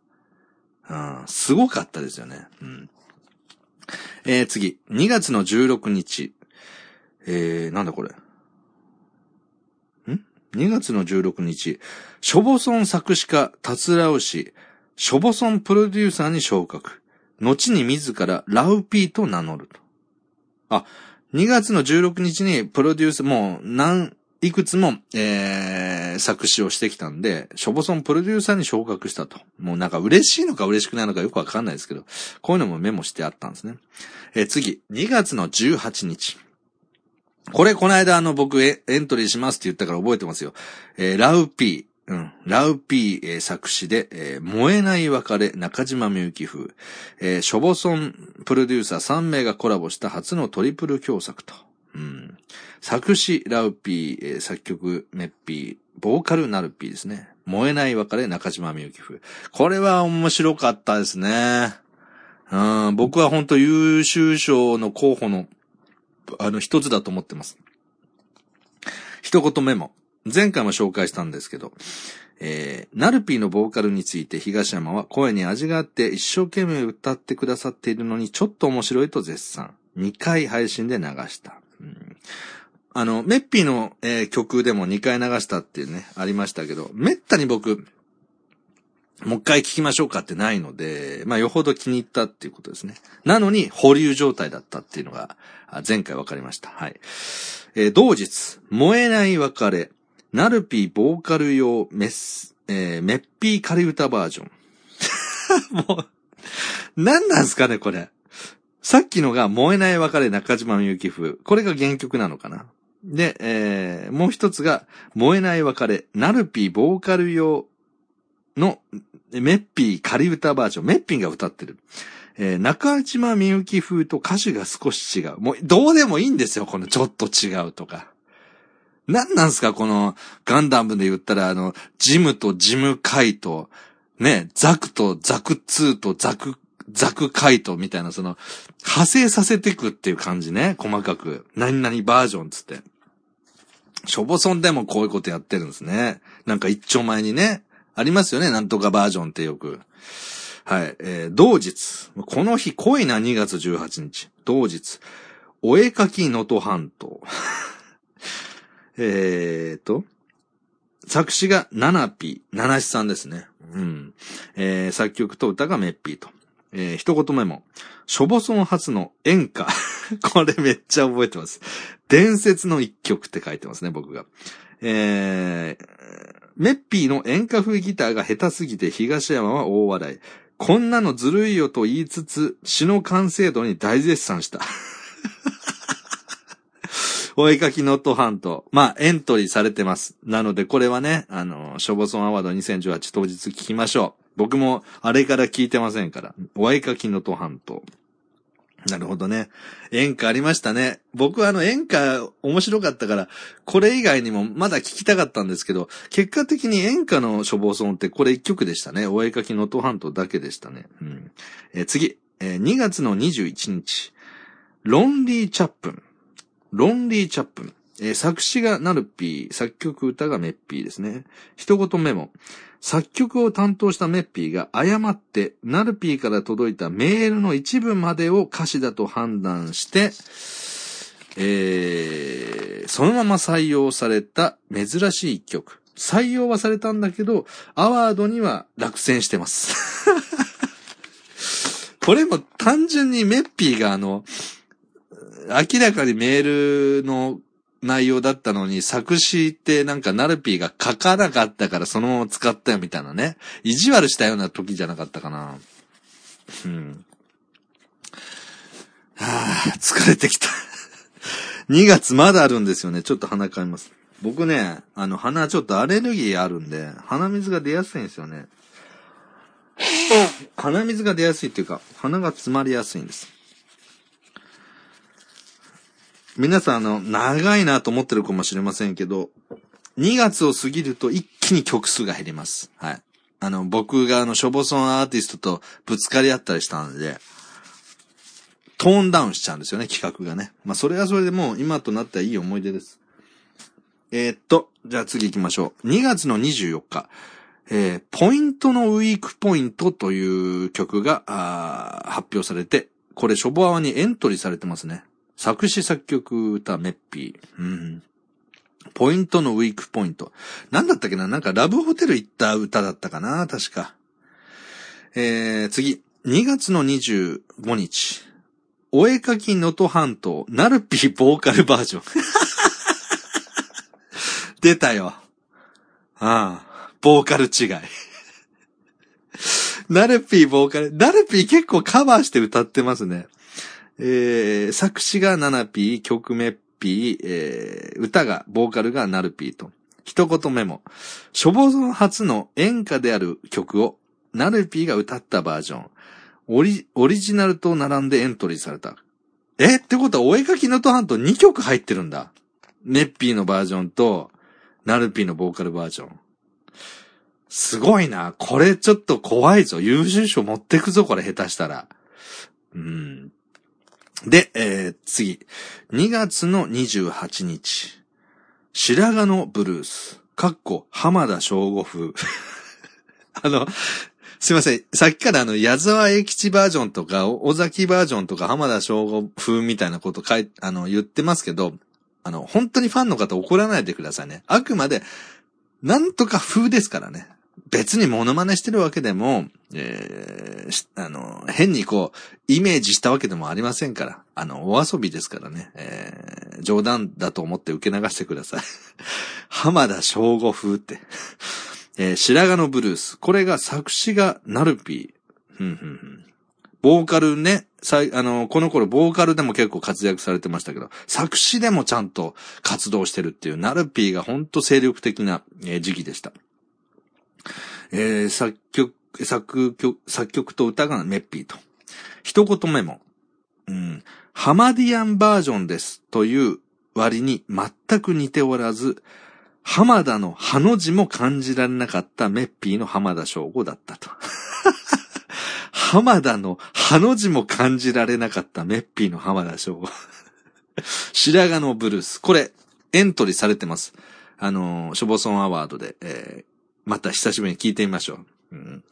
うん、すごかったですよね。うん。えー、次。2月の16日。えー、なんだこれ。ん ?2 月の16日。ショボソン作詞家、達郎氏、ショボソンプロデューサーに昇格。後に自らラウピーと名乗ると。あ、2月の16日にプロデュース、もう何、いくつも、えー、作詞をしてきたんで、ショボソンプロデューサーに昇格したと。もうなんか嬉しいのか嬉しくないのかよくわかんないですけど、こういうのもメモしてあったんですね。えー次、2月の18日。これ、この間、あの、僕、エントリーしますって言ったから覚えてますよ。えーラウピー。うん。ラウピー、えー作詞で、えー燃えない別れ、中島みゆき風。えーショボソンプロデューサー3名がコラボした初のトリプル共作と。うん。作詞、ラウピー、作曲、メッピー、ボーカル、ナルピーですね。燃えない別れ、中島みゆき風。これは面白かったですね。うん、僕は本当優秀賞の候補の、あの、一つだと思ってます。一言メモ。前回も紹介したんですけど、えー、ナルピーのボーカルについて東山は声に味があって一生懸命歌ってくださっているのにちょっと面白いと絶賛。2回配信で流した。あの、メッピーの、えー曲でも2回流したっていうね、ありましたけど、めったに僕、もう一回聞きましょうかってないので、まあ、よほど気に入ったっていうことですね。なのに、保留状態だったっていうのが、前回分かりました。はい。えー同日、燃えない別れ、ナルピーボーカル用メス、えーメッピー仮歌バージョン。もう、何なんすかね、これ。さっきのが燃えない別れ中島みゆき風。これが原曲なのかな。で、えーもう一つが、燃えない別れ、ナルピーボーカル用の、メッピー仮歌バージョン。メッピーが歌ってる。えー中島みゆき風と歌詞が少し違う。もう、どうでもいいんですよ、このちょっと違うとか。なんなんすか、この、ガンダムで言ったら、あの、ジムとジムカイと、ね、ザクとザク2とザク、ザクカイトみたいな、その、派生させていくっていう感じね、細かく。何々バージョンつって。ショボソンでもこういうことやってるんですね。なんか一丁前にね、ありますよね、なんとかバージョンってよく。はい、えー、同日。この日濃いな、2月18日。同日。お絵かき能登半島。えーと、作詞がナナピ、ナナシさんですね。うん。えー、作曲と歌がメッピーと。えー、一言目も、ショボソン初の演歌。これめっちゃ覚えてます。伝説の一曲って書いてますね、僕が。えー、メッピーの演歌風ギターが下手すぎて東山は大笑い。こんなのずるいよと言いつつ、詩の完成度に大絶賛した。お絵かきノットハント。まあ、エントリーされてます。なので、これはね、あの、ショボソンアワード2018当日聞きましょう。僕も、あれから聞いてませんから。お絵かきノットハント。なるほどね。演歌ありましたね。僕はあの演歌面白かったから、これ以外にもまだ聞きたかったんですけど、結果的に演歌の処方ソンってこれ一曲でしたね。お絵かきのトハントだけでしたね。うんえー次、えー2月の21日。ロンリー・チャップン。ロンリー・チャップン。えー作詞がナルピー、作曲歌がメッピーですね。一言メモ。作曲を担当したメッピーが誤ってナルピーから届いたメールの一部までを歌詞だと判断して、えー、そのまま採用された珍しい曲。採用はされたんだけど、アワードには落選してます。これも単純にメッピーがあの、明らかにメールの内容だったのに、作詞ってなんかナルピーが書かなかったからそのまま使ったよみたいなね。意地悪したような時じゃなかったかな。うん。はあ、疲れてきた。2月まだあるんですよね。ちょっと鼻かみます。僕ね、あの、鼻ちょっとアレルギーあるんで、鼻水が出やすいんですよね。鼻水が出やすいっていうか、鼻が詰まりやすいんです。皆さん、あの、長いなと思ってるかもしれませんけど、2月を過ぎると一気に曲数が減ります。はい。あの、僕があの、ショボソンアーティストとぶつかり合ったりしたんで、トーンダウンしちゃうんですよね、企画がね。まあ、それはそれでもう今となったらいい思い出です。えーっと、じゃあ次行きましょう。2月の24日、えー、ポイントのウィークポイントという曲が、発表されて、これ、ショボアワにエントリーされてますね。作詞作曲歌メッピー。うん。ポイントのウィークポイント。なんだったっけな？なんかラブホテル行った歌だったかな？確か。えー、次。2月の25日。お絵かき能登半島、ナルピーボーカルバージョン。出たよ。ああ、ボーカル違い。ナルピーボーカル、ナルピー結構カバーして歌ってますね。えー、作詞がナナピー、曲メッピー、えー、歌が、ボーカルがナルピーと。一言メモ。処方の初の演歌である曲を、ナルピーが歌ったバージョン。オリ、オリジナルと並んでエントリーされた。え？ってことは、お絵かきのとハント2曲入ってるんだ。ネッピーのバージョンと、ナルピーのボーカルバージョン。すごいな。これちょっと怖いぞ。優秀賞持ってくぞ、これ下手したら。うん。で、えー、次。2月の28日。白髪のブルース。かっこ、浜田省吾風。あの、すいません。さっきからあの、矢沢永吉バージョンとか、尾崎バージョンとか、浜田省吾風みたいなこと書い、あの、言ってますけど、あの、本当にファンの方怒らないでくださいね。あくまで、なんとか風ですからね。別にモノマネしてるわけでも、えーあの、変にこう、イメージしたわけでもありませんから。あの、お遊びですからね。えー冗談だと思って受け流してください。浜田省吾風って。えー白髪のブルース。これが作詞がナルピー。ふんふんふんボーカルね、さい、あの、この頃ボーカルでも結構活躍されてましたけど、作詞でもちゃんと活動してるっていう、ナルピーが本当精力的な、時期でした。えー作曲、作曲、作曲と歌がメッピーと。一言メモ。うん。ハマディアンバージョンですという割に全く似ておらず、浜田のハの字も感じられなかったメッピーの浜田省吾だったと。浜田のハの字も感じられなかったメッピーの浜田省吾。白髪のブルース。これ、エントリーされてます。あの、ショボソンアワードで、えー、また久しぶりに聞いてみましょう。うん、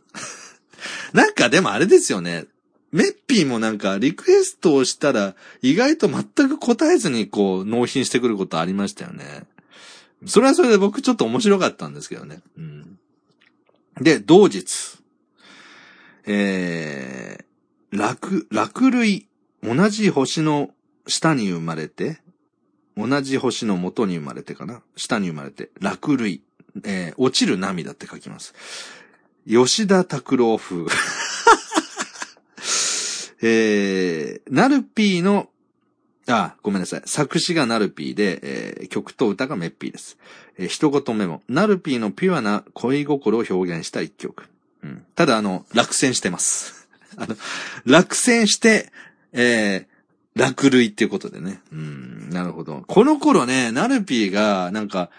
なんかでもあれですよね。メッピーもなんかリクエストをしたら意外と全く答えずにこう納品してくることありましたよね。それはそれで僕ちょっと面白かったんですけどね。うん、で、同日。えー、落、落類。同じ星の下に生まれて、同じ星の元に生まれてかな下に生まれて、落類。えー落ちる涙って書きます。吉田拓郎風。えー、ナルピーの、あ、ごめんなさい。作詞がナルピーで、えー、曲と歌がメッピーです。えー、一言メモ。ナルピーのピュアな恋心を表現した一曲。うん。ただ、あの、落選してます。あの、落選して、えー、落類っていうことでね。うん、なるほど。この頃ね、ナルピーが、なんか、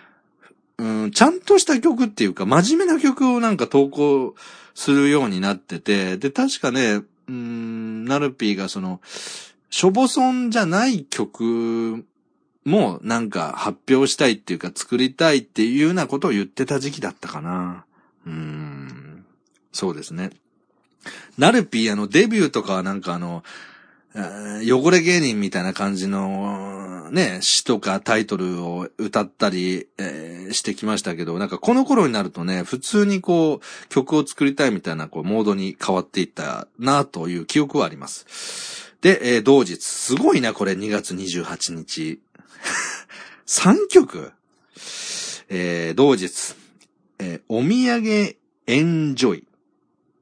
うん、ちゃんとした曲っていうか、真面目な曲をなんか投稿するようになってて、で、確かね、うん、ナルピーがその、しょぼそんじゃない曲もなんか発表したいっていうか作りたいっていうようなことを言ってた時期だったかな。うん、そうですね。ナルピーあのデビューとかはなんかあの、汚れ芸人みたいな感じの、ね、詩とかタイトルを歌ったり、えーしてきましたけど、なんかこの頃になるとね、普通にこう、曲を作りたいみたいな、こう、モードに変わっていったなという記憶はあります。で、えー同日、すごいな、これ、2月28日。3曲えー同日、えーお土産エンジョイ。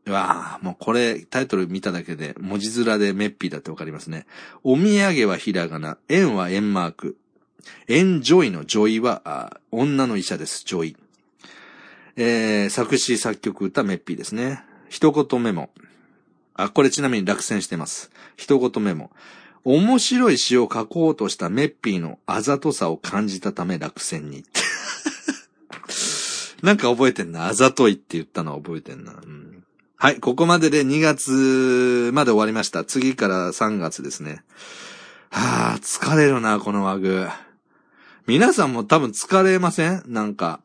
うわあ、もうこれ、タイトル見ただけで、文字面でメッピーだってわかりますね。お土産はひらがな、円は円マーク。エンジョイのジョイは、女の医者です、ジョイ。えー、作詞作曲歌メッピーですね。一言メモ。あ、これちなみに落選してます。一言メモ。面白い詩を書こうとしたメッピーのあざとさを感じたため落選に。なんか覚えてんな。あざといって言ったのは覚えてんな。うんはい、ここまでで2月まで終わりました。次から3月ですね。はあ、疲れるな、このワグ。皆さんも多分疲れません？なんか。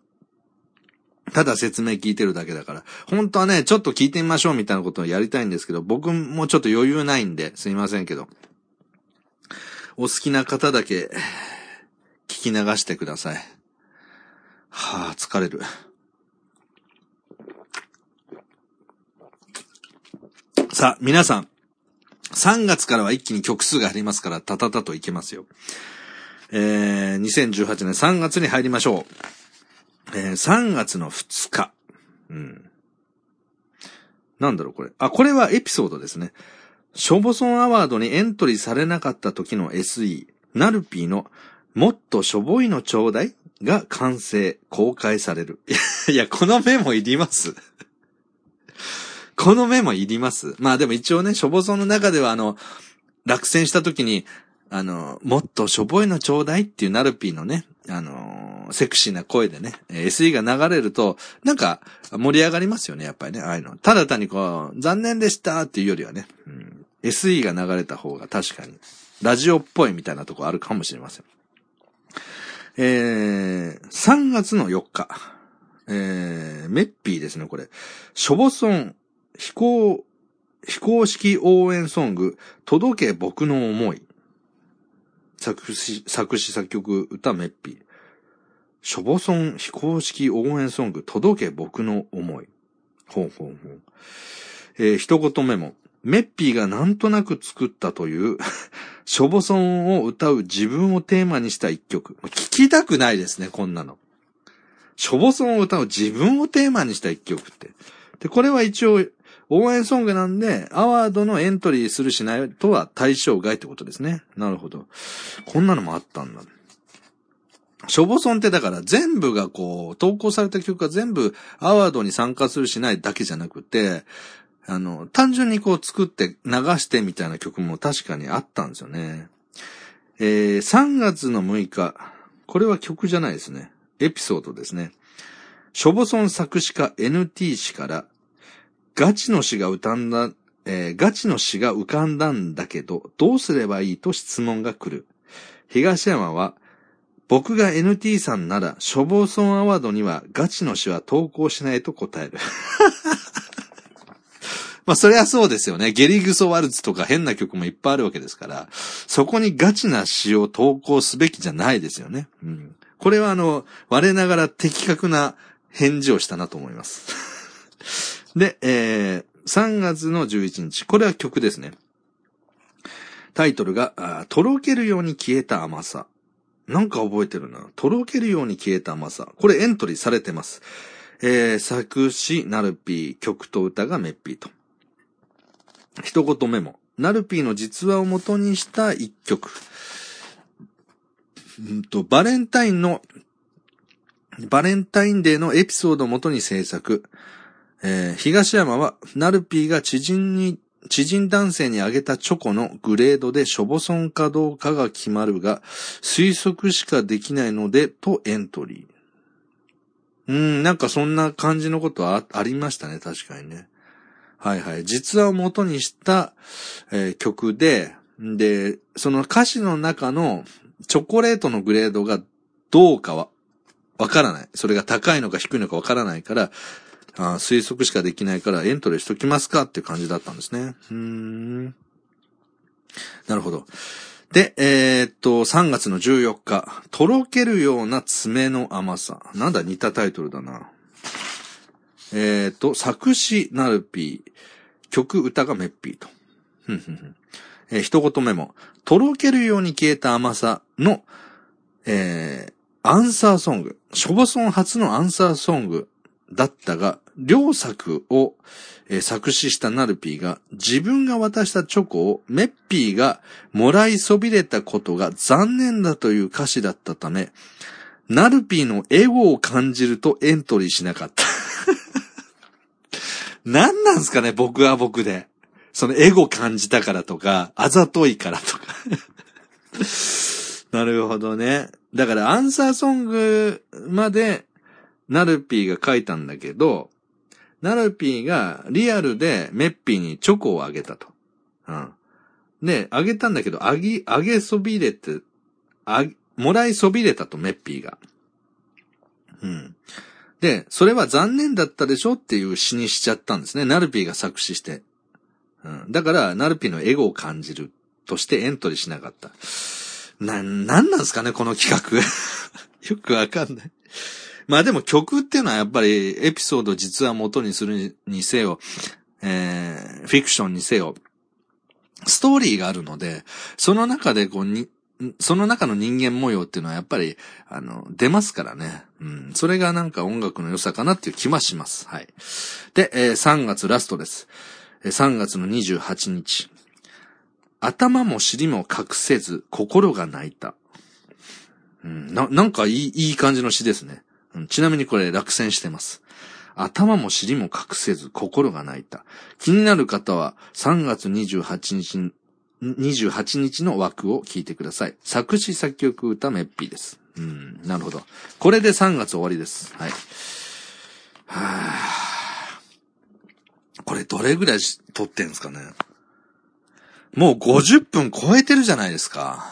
ただ説明聞いてるだけだから。本当はね、ちょっと聞いてみましょうみたいなことをやりたいんですけど、僕もちょっと余裕ないんで、すいませんけど。お好きな方だけ、聞き流してください。はあ、疲れる。さあ、皆さん。3月からは一気に曲数がありますから、たたたといけますよ。えー、2018年3月に入りましょう。えー、3月の2日。うん。なんだろう、これ。あ、これはエピソードですね。ショボソンアワードにエントリーされなかった時の SE、ナルピーのもっとしょぼいのちょうだいが完成、公開される。いや、このメモいりますこのメモいりますまあでも一応ね、しょぼその中ではあの、落選した時に、あの、もっとしょぼいのちょうだいっていうナルピーのね、あの、セクシーな声でね、SE が流れると、なんか盛り上がりますよね、やっぱりね、ああいうの。ただ単にこう、残念でしたっていうよりはね、うん、SE が流れた方が確かに、ラジオっぽいみたいなとこあるかもしれません。えー、3月の4日。えー、メッピーですね、これ。ショボソン、非公、非公式応援ソング、届け僕の思い。作詞、作詞作曲、歌メッピー。ショボソン非公式応援ソング、届け僕の思い。ほうほうほう。えー一言メモ。メッピーがなんとなく作ったという、ショボソンを歌う自分をテーマにした一曲。聞きたくないですね、こんなの。ショボソンを歌う自分をテーマにした一曲って。で、これは一応、応援ソングなんで、アワードのエントリーするしないとは対象外ってことですね。なるほど。こんなのもあったんだ。ショボソンってだから全部がこう、投稿された曲が全部アワードに参加するしないだけじゃなくて、あの、単純にこう作って流してみたいな曲も確かにあったんですよね。えー、3月の6日。これは曲じゃないですね。エピソードですね。ショボソン作詞家 NT 氏から、ガチの詩が浮かんだ、えーガチの詩が浮かんだんだけど、どうすればいいと質問が来る？東山は、僕が NT さんなら、ショボソンアワードにはガチの詩は投稿しないと答える。まあ、そりゃそうですよね。ゲリグソワルツとか変な曲もいっぱいあるわけですから、そこにガチな詩を投稿すべきじゃないですよね。うん。これはあの、我ながら的確な返事をしたなと思います。で、えー、3月の11日。これは曲ですね。タイトルが、とろけるように消えた甘さ。なんか覚えてるな。とろけるように消えた甘さ。これエントリーされてます。えー、作詞、ナルピー、曲と歌がメッピーと。一言メモ。ナルピーの実話を元にした一曲。うんと、バレンタインの、バレンタインデーのエピソードを元に制作。えー、東山は、ナルピーが知人に、知人男性にあげたチョコのグレードでショボソンかどうかが決まるが、推測しかできないので、とエントリー。うん、なんかそんな感じのことはありましたね、確かにね。はいはい。実話を元にした、えー、曲で、で、その歌詞の中のチョコレートのグレードがどうかはわからない。それが高いのか低いのかわからないから、あ推測しかできないからエントリーしときますかって感じだったんですね。うん。なるほど。で、えー、っと、3月の14日、とろけるような爪の甘さ。なんだ似たタイトルだな。えー、っと、作詞ナルピー、曲歌がメッピーと。ふんふんふん。一言目も、とろけるように消えた甘さの、えー、アンサーソング。ショボソン初のアンサーソングだったが、両作を、え、作詞したナルピーが、自分が渡したチョコをメッピーがもらいそびれたことが残念だという歌詞だったため、ナルピーのエゴを感じるとエントリーしなかった。何なんすかね、僕は僕で。そのエゴ感じたからとか、あざといからとか。なるほどね。だからアンサーソングまでナルピーが書いたんだけど、ナルピーがリアルでメッピーにチョコをあげたと。うん。で、あげたんだけど、あげ、あげそびれて、あ、もらいそびれたと、メッピーが。うん。で、それは残念だったでしょっていう詩にしちゃったんですね。ナルピーが作詞して。うん。だから、ナルピーのエゴを感じるとしてエントリーしなかった。な、なんなんすかね、この企画。よくわかんない。まあでも曲っていうのはやっぱりエピソード実は元にするにせよ、えー、フィクションにせよ、ストーリーがあるので、その中でこうに、その中の人間模様っていうのはやっぱり、あの、出ますからね。うん。それがなんか音楽の良さかなっていう気はします。はい。で、えー、3月ラストです。3月の28日。頭も尻も隠せず、心が泣いた。うん、な、なんかいい、いい感じの詩ですね。うん、ちなみにこれ落選してます。頭も尻も隠せず、心が泣いた。気になる方は、3月28日に28日の枠を聞いてください。作詞作曲歌メッピーです。うん、なるほど。これで3月終わりです。はい。はぁ。これどれぐらい撮ってんすかねもう50分超えてるじゃないですか。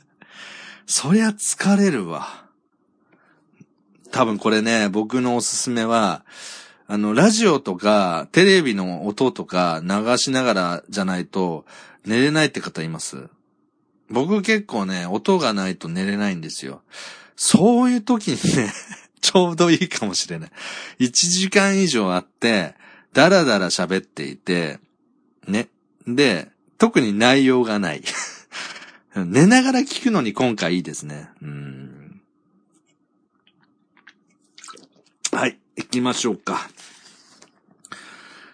そりゃ疲れるわ。多分これね、僕のおすすめは、あの、ラジオとか、テレビの音とか流しながらじゃないと、寝れないって方います僕結構ね、音がないと寝れないんですよ。そういう時にね、ちょうどいいかもしれない。1時間以上あって、だらだら喋っていて、ね。で、特に内容がない。寝ながら聞くのに今回いいですね。うんはい、行きましょうか。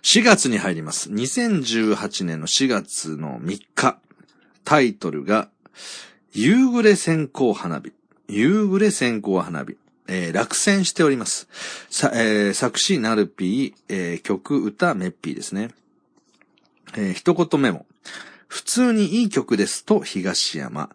4月に入ります。2018年の4月の3日。タイトルが、夕暮れ線香花火。夕暮れ線香花火。えー、落選しております。さ、えー、作詞ナルピー、えー、曲歌メッピーですね。えー、一言目も。普通にいい曲ですと東山。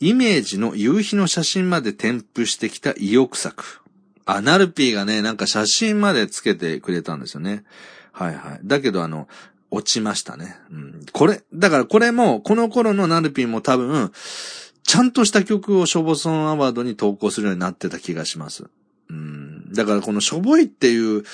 イメージの夕日の写真まで添付してきた意欲作。あ、ナルピーがね、なんか写真までつけてくれたんですよね。はいはい。だけどあの、落ちましたね。うん。これ、だからこれも、この頃のナルピンも多分、ちゃんとした曲をショボソンアワードに投稿するようになってた気がします。うん。だからこのしょぼいっていう、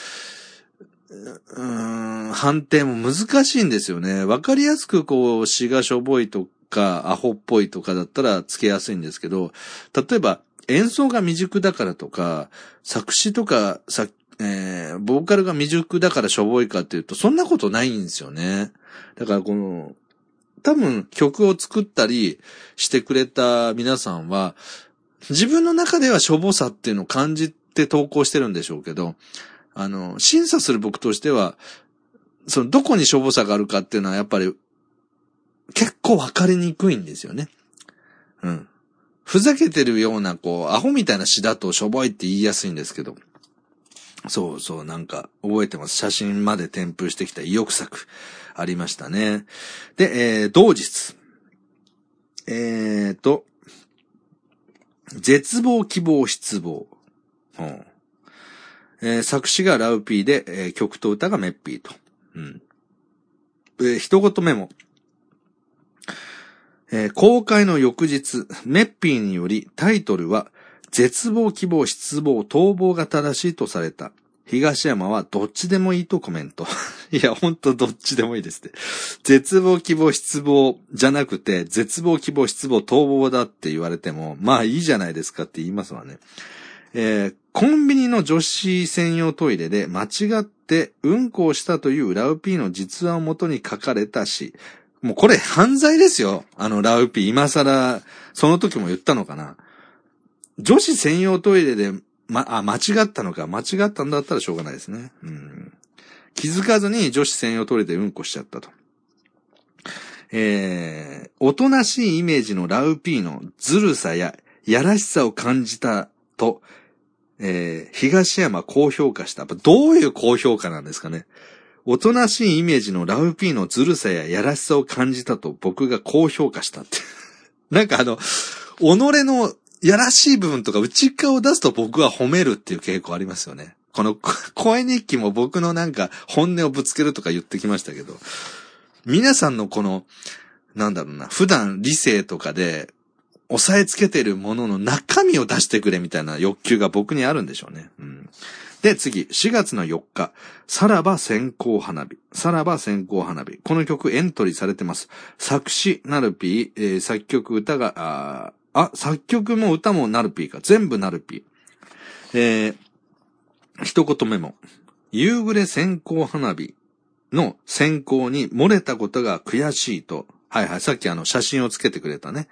うん、判定も難しいんですよね。わかりやすくこう、詩がしょぼいとか、アホっぽいとかだったらつけやすいんですけど、例えば、演奏が未熟だからとか、作詞とか作えー、ボーカルが未熟だからしょぼいかっていうと、そんなことないんですよね。だからこの、多分曲を作ったりしてくれた皆さんは、自分の中ではしょぼさっていうのを感じて投稿してるんでしょうけど、あの、審査する僕としては、その、どこにしょぼさがあるかっていうのはやっぱり、結構わかりにくいんですよね。うん。ふざけてるような、こう、アホみたいな詩だとしょぼいって言いやすいんですけど、そうそう、なんか、覚えてます。写真まで添付してきた意欲作、ありましたね。で、えー、同日。えーと、絶望、希望、失望。うん、えー、作詞がラウピーで、えー、曲と歌がメッピーと。うん。えー、一言メモ。えー、公開の翌日、メッピーによりタイトルは、絶望、希望、失望、逃亡が正しいとされた。東山はどっちでもいいとコメント。いや、ほんとどっちでもいいですね。絶望、希望、失望じゃなくて、絶望、希望、失望、逃亡だって言われても、まあいいじゃないですかって言いますわね。えー、コンビニの女子専用トイレで間違ってうんこをしたというラウピーの実話をもとに書かれたし、もうこれ犯罪ですよ。あのラウピー、今更、その時も言ったのかな。女子専用トイレで、ま、あ、間違ったのか。間違ったんだったらしょうがないですね。うん。気づかずに女子専用トイレでうんこしちゃったと。えー、おとなしいイメージのラウピーのずるさややらしさを感じたと、えー、東山高評価した。どういう高評価なんですかね。おとなしいイメージのラウピーのずるさややらしさを感じたと僕が高評価したって。なんかあの、己のやらしい部分とか内側を出すと僕は褒めるっていう傾向ありますよね。この 声日記も僕のなんか本音をぶつけるとか言ってきましたけど、皆さんのこの、なんだろうな、普段理性とかで押さえつけてるものの中身を出してくれみたいな欲求が僕にあるんでしょうね。うん。で、次、4月の4日、さらば先行花火。さらば先行花火。この曲エントリーされてます。作詞、ナルピー、えー、作曲、歌が、あ、あ、作曲も歌もナルピーか。全部ナルピー。えー、一言目も。夕暮れ先行花火の先行に漏れたことが悔しいと。はいはい、さっきあの写真をつけてくれたね。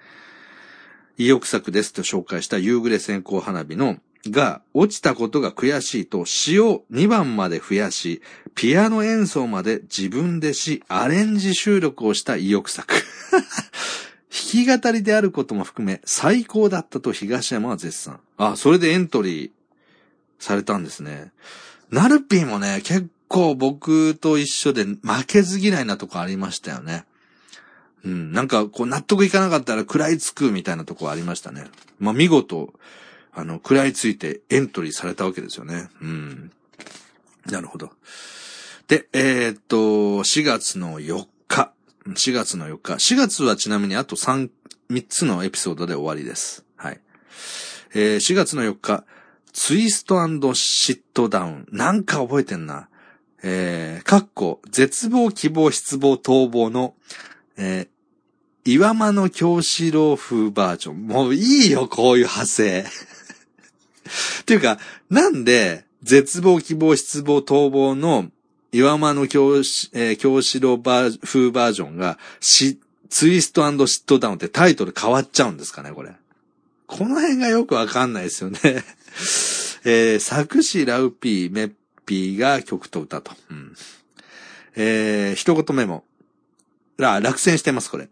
意欲作ですと紹介した夕暮れ線香花火のが落ちたことが悔しいと詩を2番まで増やし、ピアノ演奏まで自分でし、アレンジ収録をした意欲作。弾き語りであることも含め最高だったと東山は絶賛。あ、それでエントリーされたんですね。ナルピーもね、結構僕と一緒で負けず嫌いなとこありましたよね。うん、なんか、こう、納得いかなかったら食らいつくみたいなとこありましたね。まあ、見事、あの、食らいついてエントリーされたわけですよね。うん。なるほど。で、えー、っと、4月の4日。4月の4日。4月はちなみにあと3、3つのエピソードで終わりです。はい。えー、4月の4日。ツイストシットダウン。なんか覚えてんな。えー、かっこ、絶望、希望、失望、逃亡のえー、岩間の京志郎風バージョン。もういいよ、こういう派生。っていうか、なんで、絶望、希望、失望、逃亡の岩間の京,、えー、京志郎バー風バージョンが、し、ツイストシットダウンってタイトル変わっちゃうんですかね、これ。この辺がよくわかんないですよね。えー、作詞ラウピー、メッピーが曲と歌と。うん、えー、一言メモ。あ、落選してます、これ。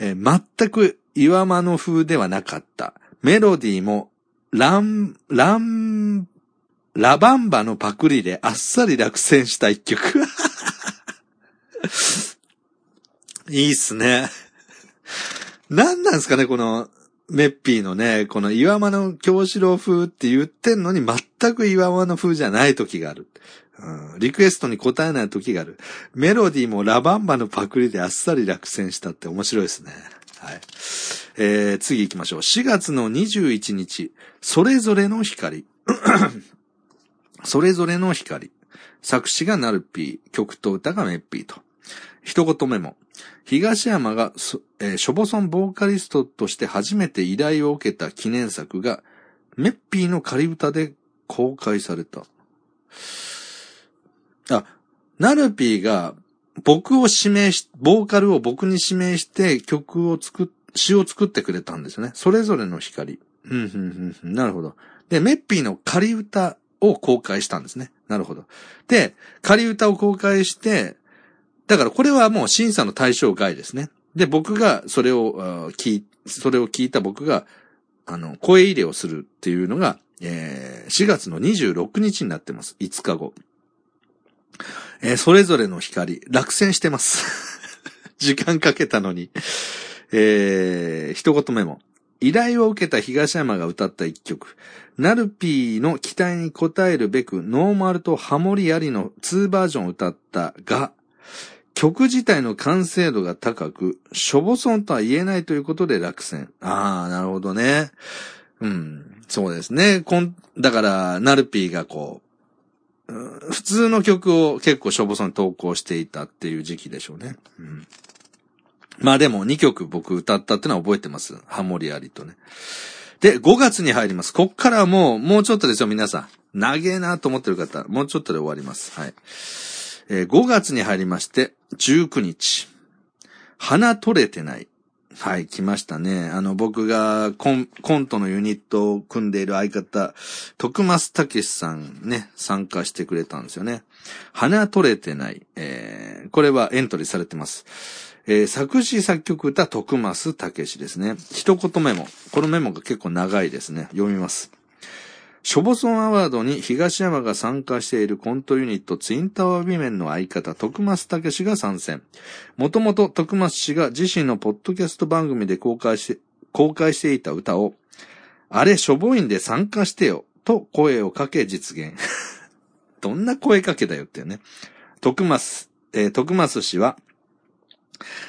えー、全く岩間の風ではなかった。メロディーも、ラン、ラン、ラバンバのパクリであっさり落選した一曲。いいっすね。何なんすかね、この、メッピーのね、この岩間の京志郎風って言ってんのに全く岩間の風じゃない時がある。うん、リクエストに答えない時がある。メロディーもラバンバのパクリであっさり落選したって面白いですね。はい。えー、次行きましょう。4月の21日、それぞれの光。それぞれの光。作詞がナルピー、曲と歌がメッピーと。一言目も。東山が、えー、ショボソンボーカリストとして初めて依頼を受けた記念作が、メッピーの仮歌で公開された。あ、ナルピーが僕を指名し、ボーカルを僕に指名して曲を作っ、詩を作ってくれたんですね。それぞれの光。うん、うん、うんうん。なるほど。で、メッピーの仮歌を公開したんですね。なるほど。で、仮歌を公開して、だからこれはもう審査の対象外ですね。で、僕がそれを聞い、それを聞いた僕が、あの、声入れをするっていうのが、えー4月の26日になってます。5日後。えーそれぞれの光、落選してます。時間かけたのに。えー一言目も。依頼を受けた東山が歌った一曲。ナルピーの期待に応えるべく、ノーマルとハモリありの2バージョンを歌ったが、曲自体の完成度が高く、しょぼそんとは言えないということで落選。ああ、なるほどね。うん、そうですね。こん、だから、ナルピーがこう、普通の曲を結構しょぼそん投稿していたっていう時期でしょうね。うん。まあでも2曲僕歌ったってのは覚えてます。ハモリありとね。で、5月に入ります。こっからはもう、もうちょっとですよ、皆さん。長えなと思ってる方、もうちょっとで終わります。はい。えー5月に入りまして、19日。花取れてない。はい、来ましたね。あの、僕がコンコントのユニットを組んでいる相方、徳松武さんね、参加してくれたんですよね。花取れてない。えーこれはエントリーされてます。えー作詞作曲歌徳増武ですね。一言メモ。このメモが結構長いですね。読みます。ショボソンアワードに東山が参加しているコントユニットツインタワービメンの相方徳増武氏が参戦。もともと徳増氏が自身のポッドキャスト番組で公開して、公開していた歌を、あれしょぼいんで参加してよ、と声をかけ実現。どんな声かけだよってね。徳増、えー徳増氏は、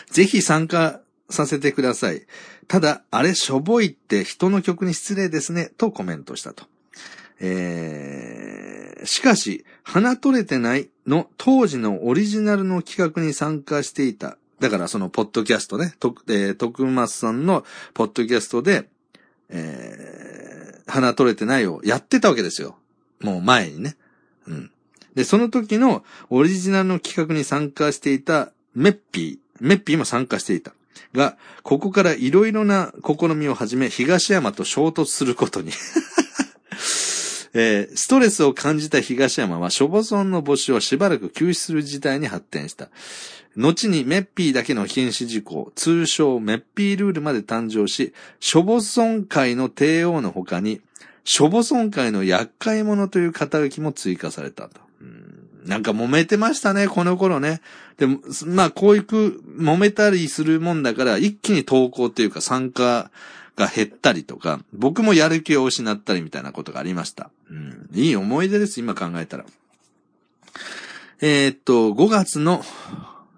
ぜひ参加させてください。ただ、あれしょぼいって人の曲に失礼ですね、とコメントしたと。えー、しかし、花取れてないの当時のオリジナルの企画に参加していた。だからそのポッドキャストね、と、えー、徳松さんのポッドキャストで、えー、花取れてないをやってたわけですよ。もう前にね。うん。で、その時のオリジナルの企画に参加していたメッピー、メッピーも参加していた。が、ここからいろいろな試みを始め、東山と衝突することに。えーストレスを感じた東山は、ショボソンの募集をしばらく休止する事態に発展した。後にメッピーだけの禁止事項、通称メッピールールまで誕生し、ショボソン会の帝王の他に、ショボソン会の厄介者という肩書きも追加されたと。なんか揉めてましたね、この頃ね。でも、まあ、こういうく、揉めたりするもんだから、一気に投稿っていうか参加が減ったりとか、僕もやる気を失ったりみたいなことがありました。うん。いい思い出です、今考えたら。えーっと、5月の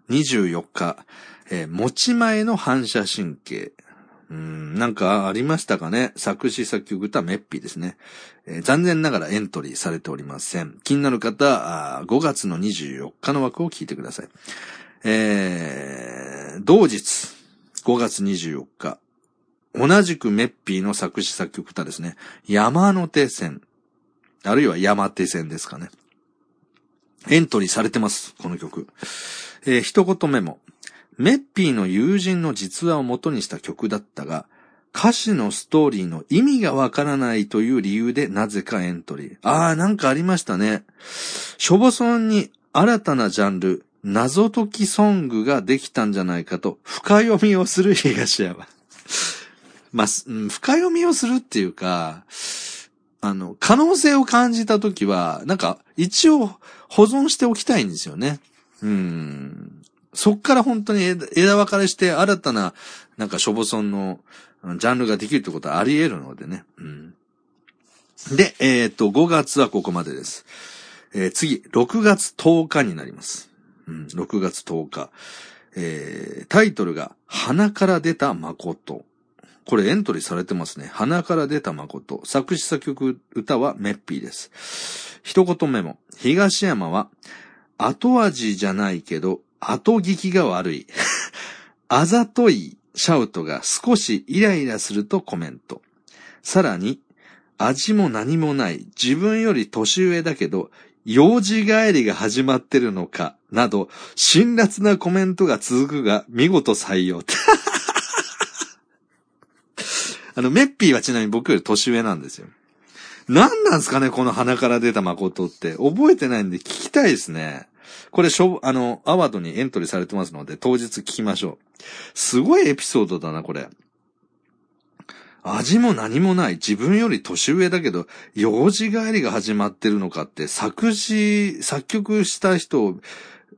24日、えー持ち前の反射神経。うん、なんかありましたかね？作詞作曲歌メッピーですね、えー残念ながらエントリーされておりません。気になる方、あ5月の24日の枠を聞いてください。えー同日、5月24日、同じくメッピーの作詞作曲歌ですね。山手線。あるいは山手線ですかね。エントリーされてます、この曲。えー一言メモ。メッピーの友人の実話を元にした曲だったが、歌詞のストーリーの意味がわからないという理由でなぜかエントリー。あー、なんかありましたね。しょぼそんに新たなジャンル、謎解きソングができたんじゃないかと、深読みをする東山。まあ、深読みをするっていうか、あの、可能性を感じたときは、なんか、一応保存しておきたいんですよね。うん。そっから本当に枝分かれして新たな、なんか、しょぼそんのジャンルができるってことはあり得るのでね。うん。で、えっ、と、5月はここまでです。えー次、6月10日になります。うん、6月10日。えータイトルが、鼻から出た誠。これエントリーされてますね。鼻から出た誠。作詞作曲歌はメッピーです。一言メモ。東山は、後味じゃないけど、後聞きが悪い。あざといシャウトが少しイライラするとコメント。さらに、味も何もない。自分より年上だけど、幼児帰りが始まってるのか、など、辛辣なコメントが続くが、見事採用。あの、メッピーはちなみに僕より年上なんですよ。何なんすかね、この鼻から出た誠って。覚えてないんで聞きたいですね。これ、しょ、あの、アワードにエントリーされてますので、当日聞きましょう。すごいエピソードだな、これ。味も何もない。自分より年上だけど、幼児帰りが始まってるのかって、作詞、作曲した人を、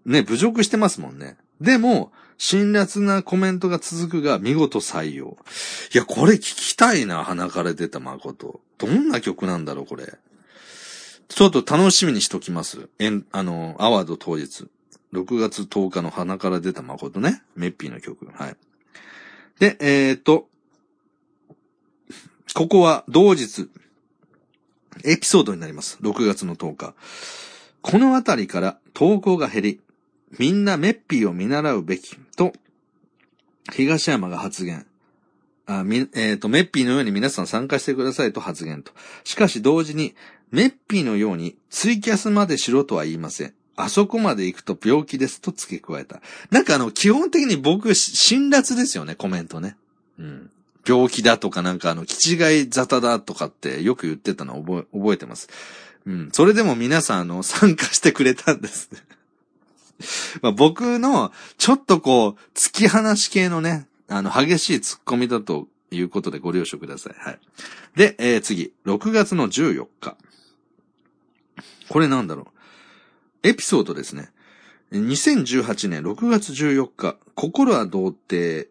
ね、侮辱してますもんね。でも、辛辣なコメントが続くが、見事採用。いや、これ聞きたいな、鼻から出た誠。どんな曲なんだろう、これ。ちょっと楽しみにしときます。えん、あの、アワード当日。6月10日の鼻から出た誠ね。メッピーの曲。はい。で、えー、っと、ここは同日、エピソードになります。6月の10日。このあたりから投稿が減り、みんなメッピーを見習うべき、と、東山が発言。あみ、えっ、ー、と、メッピーのように皆さん参加してくださいと発言と。しかし同時に、メッピーのようにツイキャスまでしろとは言いません。あそこまで行くと病気ですと付け加えた。なんかあの、基本的に僕、辛辣ですよね、コメントね。うん。病気だとかなんかあの、気違い沙汰だとかってよく言ってたのを覚え、覚えてます。うん。それでも皆さんあの、参加してくれたんです まあ僕の、ちょっとこう、突き放し系のね、あの、激しい突っ込みだということでご了承ください。はい。で、えー、次、6月の14日。これなんだろう。エピソードですね。2018年6月14日、心は童貞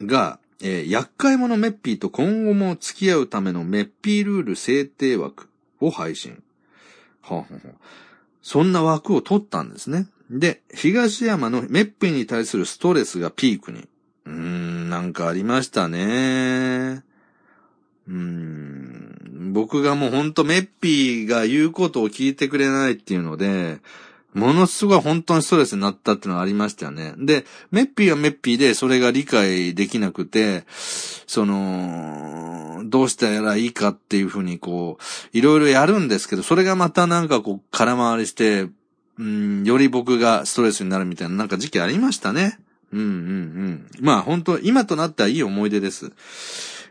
が、えー、厄介者メッピーと今後も付き合うためのメッピールール制定枠を配信。はあ、はあ、そんな枠を取ったんですね。で、東山のメッピーに対するストレスがピークに。うーん、なんかありましたね。うーん、僕がもうほんとメッピーが言うことを聞いてくれないっていうので、ものすごい本当にストレスになったっていうのがありましたよね。で、メッピーはメッピーでそれが理解できなくて、その、どうしたらいいかっていうふうにこう、いろいろやるんですけど、それがまたなんかこう空回りして、うん、より僕がストレスになるみたいななんか時期ありましたね。うんうんうん。まあ本当今となったらいい思い出です。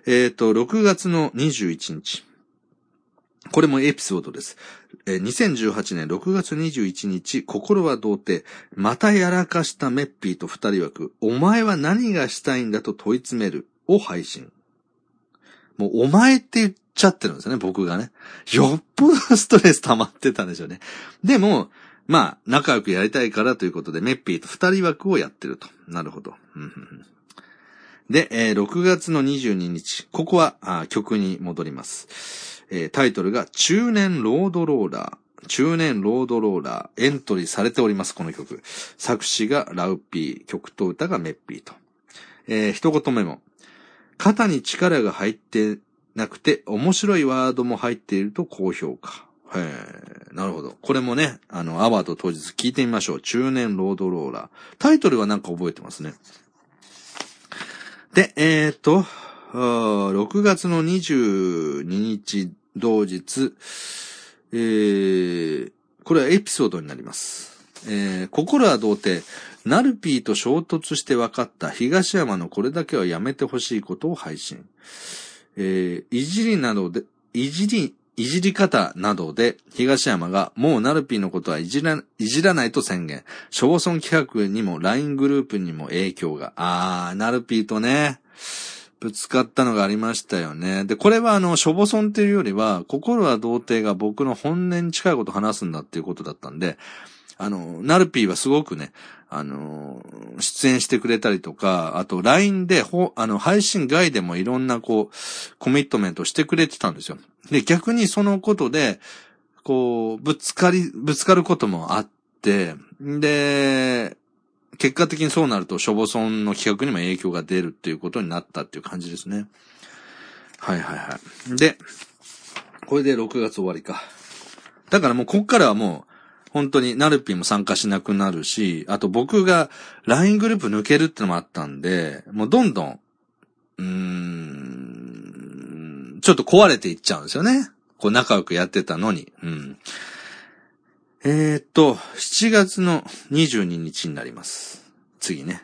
えっ、ー、と、6月の21日。これもエピソードです。2018年6月21日、心は童貞、またやらかしたメッピーと二人枠、お前は何がしたいんだと問い詰めるを配信。もう、お前って言っちゃってるんですよね、僕がね。よっぽどストレス溜まってたんでしょうね。でも、まあ、仲良くやりたいからということで、メッピーと二人枠をやってると。なるほど。で、えー、6月の22日、ここは曲に戻ります。えー、タイトルが中年ロードローラー。中年ロードローラー。エントリーされております、この曲。作詞がラウピー、曲と歌がメッピーと。えー、一言目も。肩に力が入ってなくて、面白いワードも入っていると高評価。へなるほど。これもね、あの、アワード当日聞いてみましょう。中年ロードローラー。タイトルはなんか覚えてますね。で、えー、っと、6月の22日同日、えー、これはエピソードになります。えー、心は童貞、ナルピーと衝突して分かった東山のこれだけはやめてほしいことを配信。えー、いじりなどで、いじり、いじり方などで東山がもうナルピーのことはいじら、いじらないと宣言。ショボソン企画にも LINE グループにも影響が。あー、ナルピーとね。ぶつかったのがありましたよね。で、これはあの、しょぼそんっていうよりは、心は童貞が僕の本音に近いことを話すんだっていうことだったんで、あの、ナルピーはすごくね、あの、出演してくれたりとか、あと LINE で、ほ、あの、配信外でもいろんなこう、コミットメントしてくれてたんですよ。で、逆にそのことで、こう、ぶつかり、ぶつかることもあって、で、結果的にそうなると、ショボソンの企画にも影響が出るっていうことになったっていう感じですね。はいはいはい。で、これで6月終わりか。だからもうこっからはもう、本当にナルピーも参加しなくなるし、あと僕が LINE グループ抜けるってのもあったんで、もうどんどん、うーん、ちょっと壊れていっちゃうんですよね。こう仲良くやってたのに。うん。えー、っと、7月の22日になります。次ね。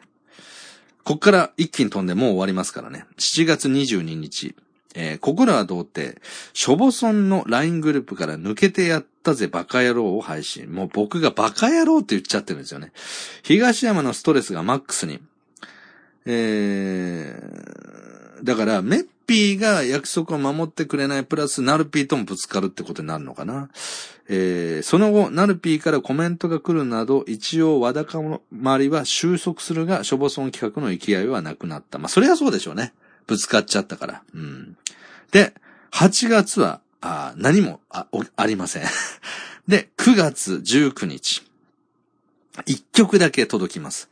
こっから一気に飛んでもう終わりますからね。7月22日、えー、心は童貞、しょぼそんの LINE グループから抜けてやったぜバカ野郎を配信。もう僕がバカ野郎って言っちゃってるんですよね。東山のストレスがマックスに。えー、だから、メッピーが約束を守ってくれないプラス、ナルピーともぶつかるってことになるのかな？えー、その後、ナルピーからコメントが来るなど、一応、わだかまりは収束するが、しょぼそん企画の勢いはなくなった。まあ、それはそうでしょうね。ぶつかっちゃったから。うん。で、8月は、あ何もあありません。で、9月19日。1曲だけ届きます。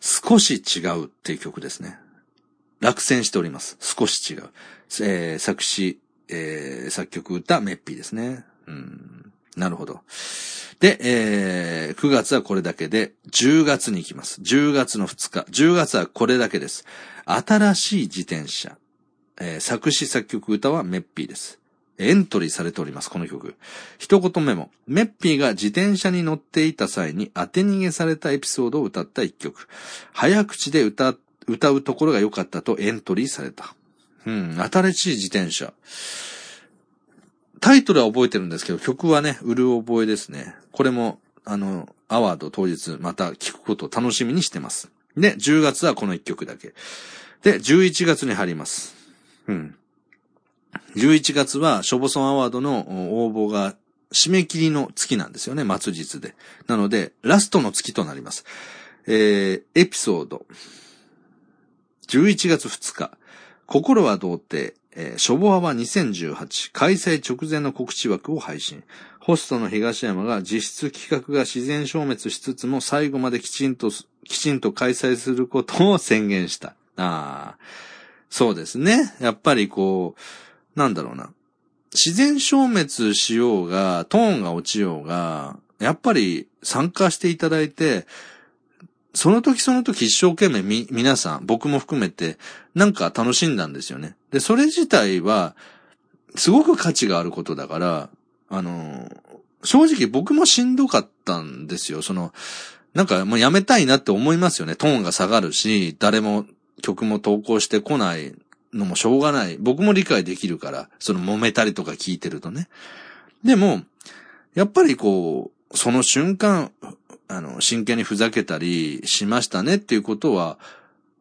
少し違うっていう曲ですね。落選しております。少し違う。えー、作詞、えー、作曲歌、メッピーですね。うん。なるほど。で、えー、9月はこれだけで、10月に行きます。10月の2日。10月はこれだけです。新しい自転車。えー、作詞作曲歌はメッピーです。エントリーされております、この曲。一言目も、メッピーが自転車に乗っていた際に当て逃げされたエピソードを歌った一曲。早口で歌っ、歌うところが良かったとエントリーされた。うん、新しい自転車。タイトルは覚えてるんですけど、曲はね、うる覚えですね。これも、あの、アワード当日また聞くことを楽しみにしてます。で、10月はこの一曲だけ。で、11月に入ります。うん。11月は、ショボソンアワードの応募が締め切りの月なんですよね、末日で。なので、ラストの月となります。えー、エピソード。11月2日。心は童貞。えー、ショボアは2018開催直前の告知枠を配信。ホストの東山が実質企画が自然消滅しつつも最後まできちんと、きちんと開催することを宣言した。ああ。そうですね。やっぱりこう、なんだろうな。自然消滅しようが、トーンが落ちようが、やっぱり参加していただいて、その時その時一生懸命み、皆さん、僕も含めて、なんか楽しんだんですよね。で、それ自体は、すごく価値があることだから、あの、正直僕もしんどかったんですよ。その、なんかもうやめたいなって思いますよね。トーンが下がるし、誰も曲も投稿してこないのもしょうがない。僕も理解できるから、その揉めたりとか聞いてるとね。でも、やっぱりこう、その瞬間、あの、真剣にふざけたりしましたねっていうことは、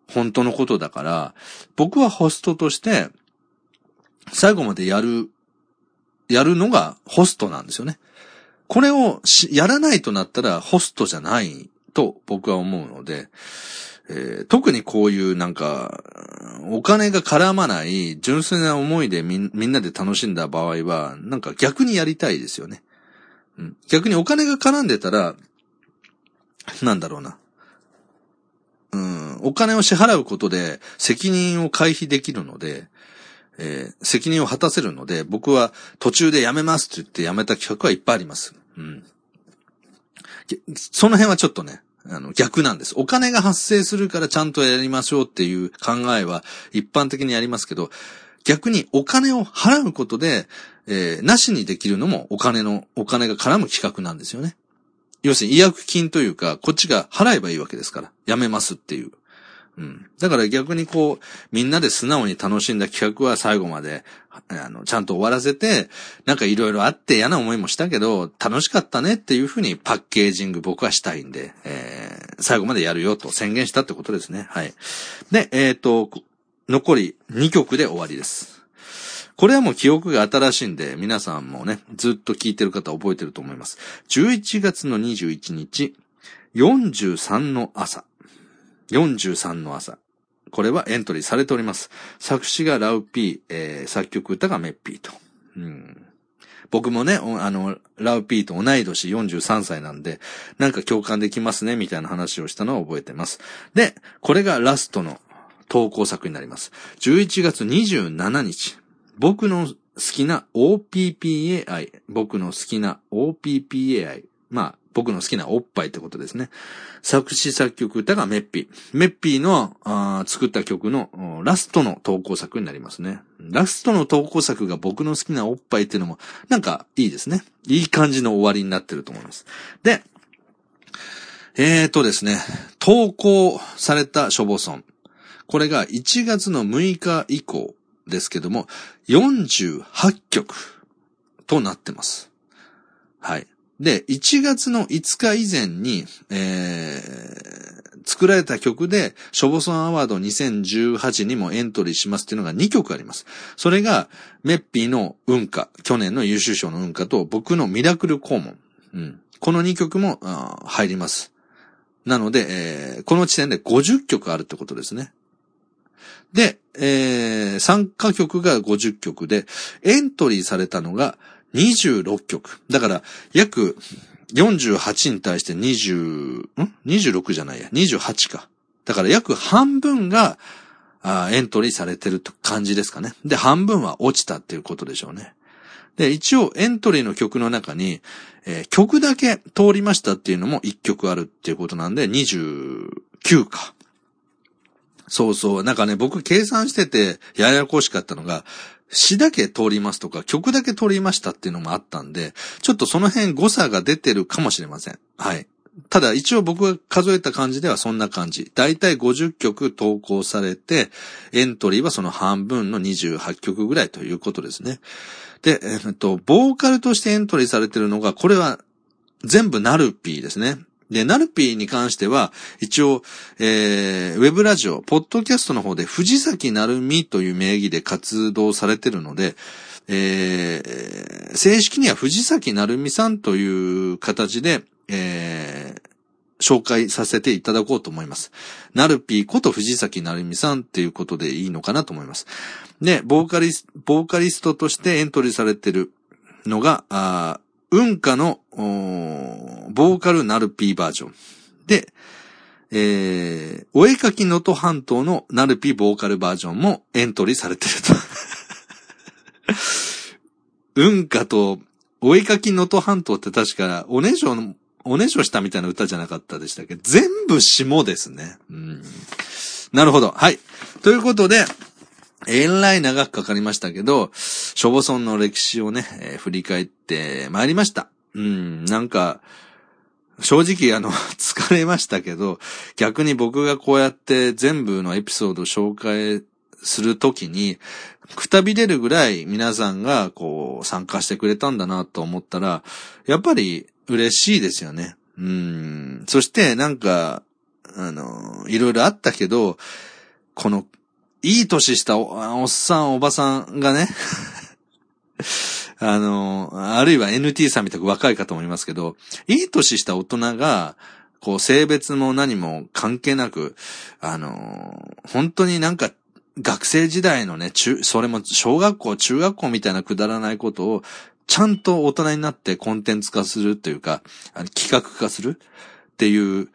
本当のことだから、僕はホストとして、最後までやる、やるのがホストなんですよね。これをやらないとなったらホストじゃないと僕は思うので、えー、特にこういうなんか、お金が絡まない純粋な思いでみみんなで楽しんだ場合は、なんか逆にやりたいですよね。うん、逆にお金が絡んでたら、なんだろうな。うん、お金を支払うことで責任を回避できるので、えー、責任を果たせるので、僕は途中でやめますって言ってやめた企画はいっぱいあります。うん。その辺はちょっとね、あの、逆なんです。お金が発生するからちゃんとやりましょうっていう考えは一般的にありますけど、逆にお金を払うことで、えー、なしにできるのもお金の、お金が絡む企画なんですよね。要するに違約金というか、こっちが払えばいいわけですから、やめますっていう。うん。だから逆にこう、みんなで素直に楽しんだ企画は最後まで、あの、ちゃんと終わらせて、なんかいろいろあって嫌な思いもしたけど、楽しかったねっていうふうにパッケージング僕はしたいんで、えー、最後までやるよと宣言したってことですね。はい。で、えっ、ー、と、残り2曲で終わりです。これはもう記憶が新しいんで、皆さんもね、ずっと聞いてる方覚えてると思います。11月の21日、43の朝。43の朝。これはエントリーされております。作詞がラウピー、えー、作曲歌がメッピーと。うん、僕もね、あの、ラウピーと同い年43歳なんで、なんか共感できますね、みたいな話をしたのを覚えてます。で、これがラストの投稿作になります。11月27日。僕の好きな OPPAI。僕の好きな OPPAI。まあ、僕の好きなおっぱいってことですね。作詞作曲歌がメッピー。メッピーの作った曲のラストの投稿作になりますね。ラストの投稿作が僕の好きなおっぱいっていうのも、なんかいいですね。いい感じの終わりになってると思います。で、えーとですね、投稿されたショボソン。これが1月の6日以降ですけども、48曲となってます。はい。で、1月の5日以前に、えー、作られた曲で、ショボソンアワード2018にもエントリーしますっていうのが2曲あります。それが、メッピーの運歌、去年の優秀賞の運歌と、僕のミラクル肛門。うん。この2曲も入ります。なので、えーこの時点で50曲あるってことですね。で、えー参加曲が50曲で、エントリーされたのが26曲。だから、約48に対して20、ん ?26 じゃないや。28か。だから約半分が、あエントリーされてる感じですかね。で、半分は落ちたっていうことでしょうね。で、一応エントリーの曲の中に、えー曲だけ通りましたっていうのも1曲あるっていうことなんで、29か。そうそう。なんかね、僕計算しててややこしかったのが、詩だけ通りますとか、曲だけ通りましたっていうのもあったんで、ちょっとその辺誤差が出てるかもしれません。はい。ただ一応僕が数えた感じではそんな感じ。だいたい50曲投稿されて、エントリーはその半分の28曲ぐらいということですね。で、えっと、ボーカルとしてエントリーされてるのが、これは全部ナルピーですね。で、ナルピーに関しては、一応、えー、ウェブラジオ、ポッドキャストの方で藤崎なるみという名義で活動されてるので、えー、正式には藤崎なるみさんという形で、えー、紹介させていただこうと思います。ナルピーこと藤崎なるみさんっていうことでいいのかなと思います。で、ボーカリス、ボーカリストとしてエントリーされてるのが、あー運歌の、ボーカルナルピーバージョン。で、えー、お絵かき能登半島のナルピーボーカルバージョンもエントリーされてると。運歌と、お絵かき能登半島って確か、おねしょの、おねしょしたみたいな歌じゃなかったでしたっけ？全部下ですね。うん。なるほど。はい。ということで、えらい長くかかりましたけど、ショボソンの歴史をね、えー振り返ってまいりました。うん、なんか、正直あの、疲れましたけど、逆に僕がこうやって全部のエピソードを紹介するときに、くたびれるぐらい皆さんがこう参加してくれたんだなと思ったら、やっぱり嬉しいですよね。うん。そしてなんか、あの、いろいろあったけど、この、いい年したおおっさん、おばさんがね、あの、あるいは NT さんみたく若い方もいますけど、いい年した大人が、こう、性別も何も関係なく、あの、本当になんか、学生時代のね、中、それも小学校、中学校みたいなくだらないことを、ちゃんと大人になってコンテンツ化するというか、あの企画化するっていう、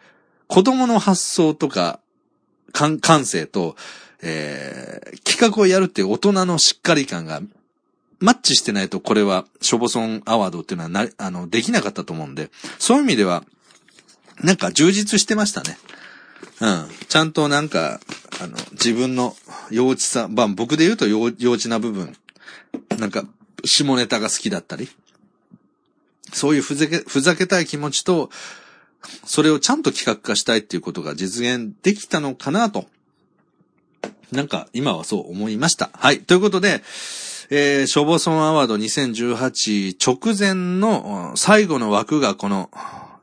子供の発想とか、感感性と、えー企画をやるっていう大人のしっかり感が、マッチしてないとこれは、ショボソンアワードっていうのはな、あの、できなかったと思うんで、そういう意味では、なんか充実してましたね。うん。ちゃんとなんか、あの、自分の幼稚さ、まあ僕で言うと幼稚な部分、なんか、下ネタが好きだったり、そういうふざけ、ふざけたい気持ちと、それをちゃんと企画化したいっていうことが実現できたのかなと。なんか、今はそう思いました。はい。ということで、えー、ショボソンアワード2018直前の最後の枠がこの、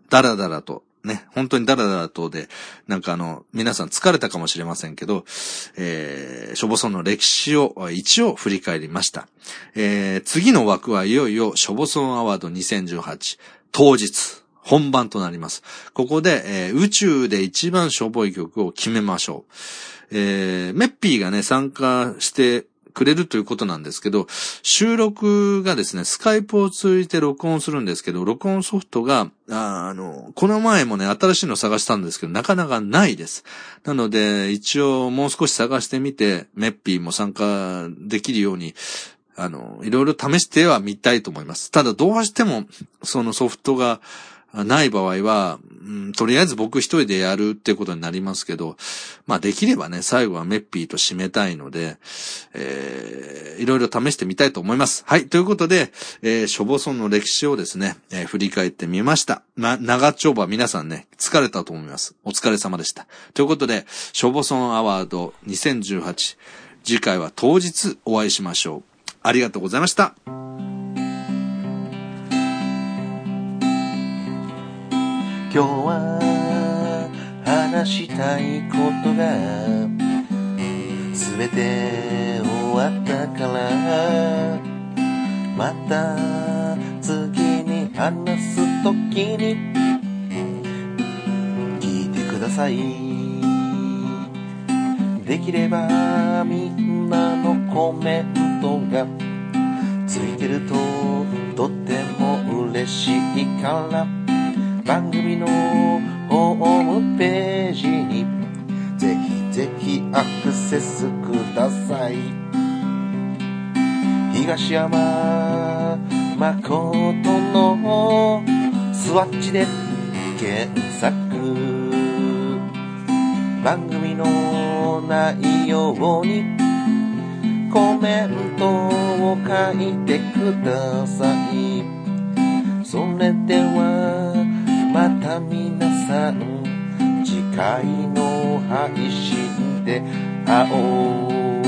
ダラダラと、ね、本当にダラダラとで、なんかあの、皆さん疲れたかもしれませんけど、えー、ショボソンの歴史を一応振り返りました。えー、次の枠はいよいよショボソンアワード2018当日。本番となります。ここで、えー宇宙で一番しょぼい曲を決めましょう。えーメッピーがね、参加してくれるということなんですけど、収録がですね、スカイプを通じて録音するんですけど、録音ソフトが、あの、この前もね、新しいの探したんですけど、なかなかないです。なので、一応もう少し探してみて、メッピーも参加できるように、あの、いろいろ試してはみたいと思います。ただ、どうしても、そのソフトが、ない場合は、うん、とりあえず僕一人でやるってことになりますけど、まあできればね、最後はメッピーと締めたいので、えー、いろいろ試してみたいと思います。はい、ということで、えー、諸母村の歴史をですね、えー、振り返ってみました。ま、長丁場皆さんね、疲れたと思います。お疲れ様でした。ということで、諸母村アワード2018、次回は当日お会いしましょう。ありがとうございました。今日は話したいことが全て終わったから。また次に話すときに。聞いてください。できればみんなのコメントがついてるととっても嬉しいから。番組のホームページにぜひぜひアクセスください。東山誠のスワッチで検索。番組の内容にコメントを書いてください。それではまた皆さん次回の配信で会おう。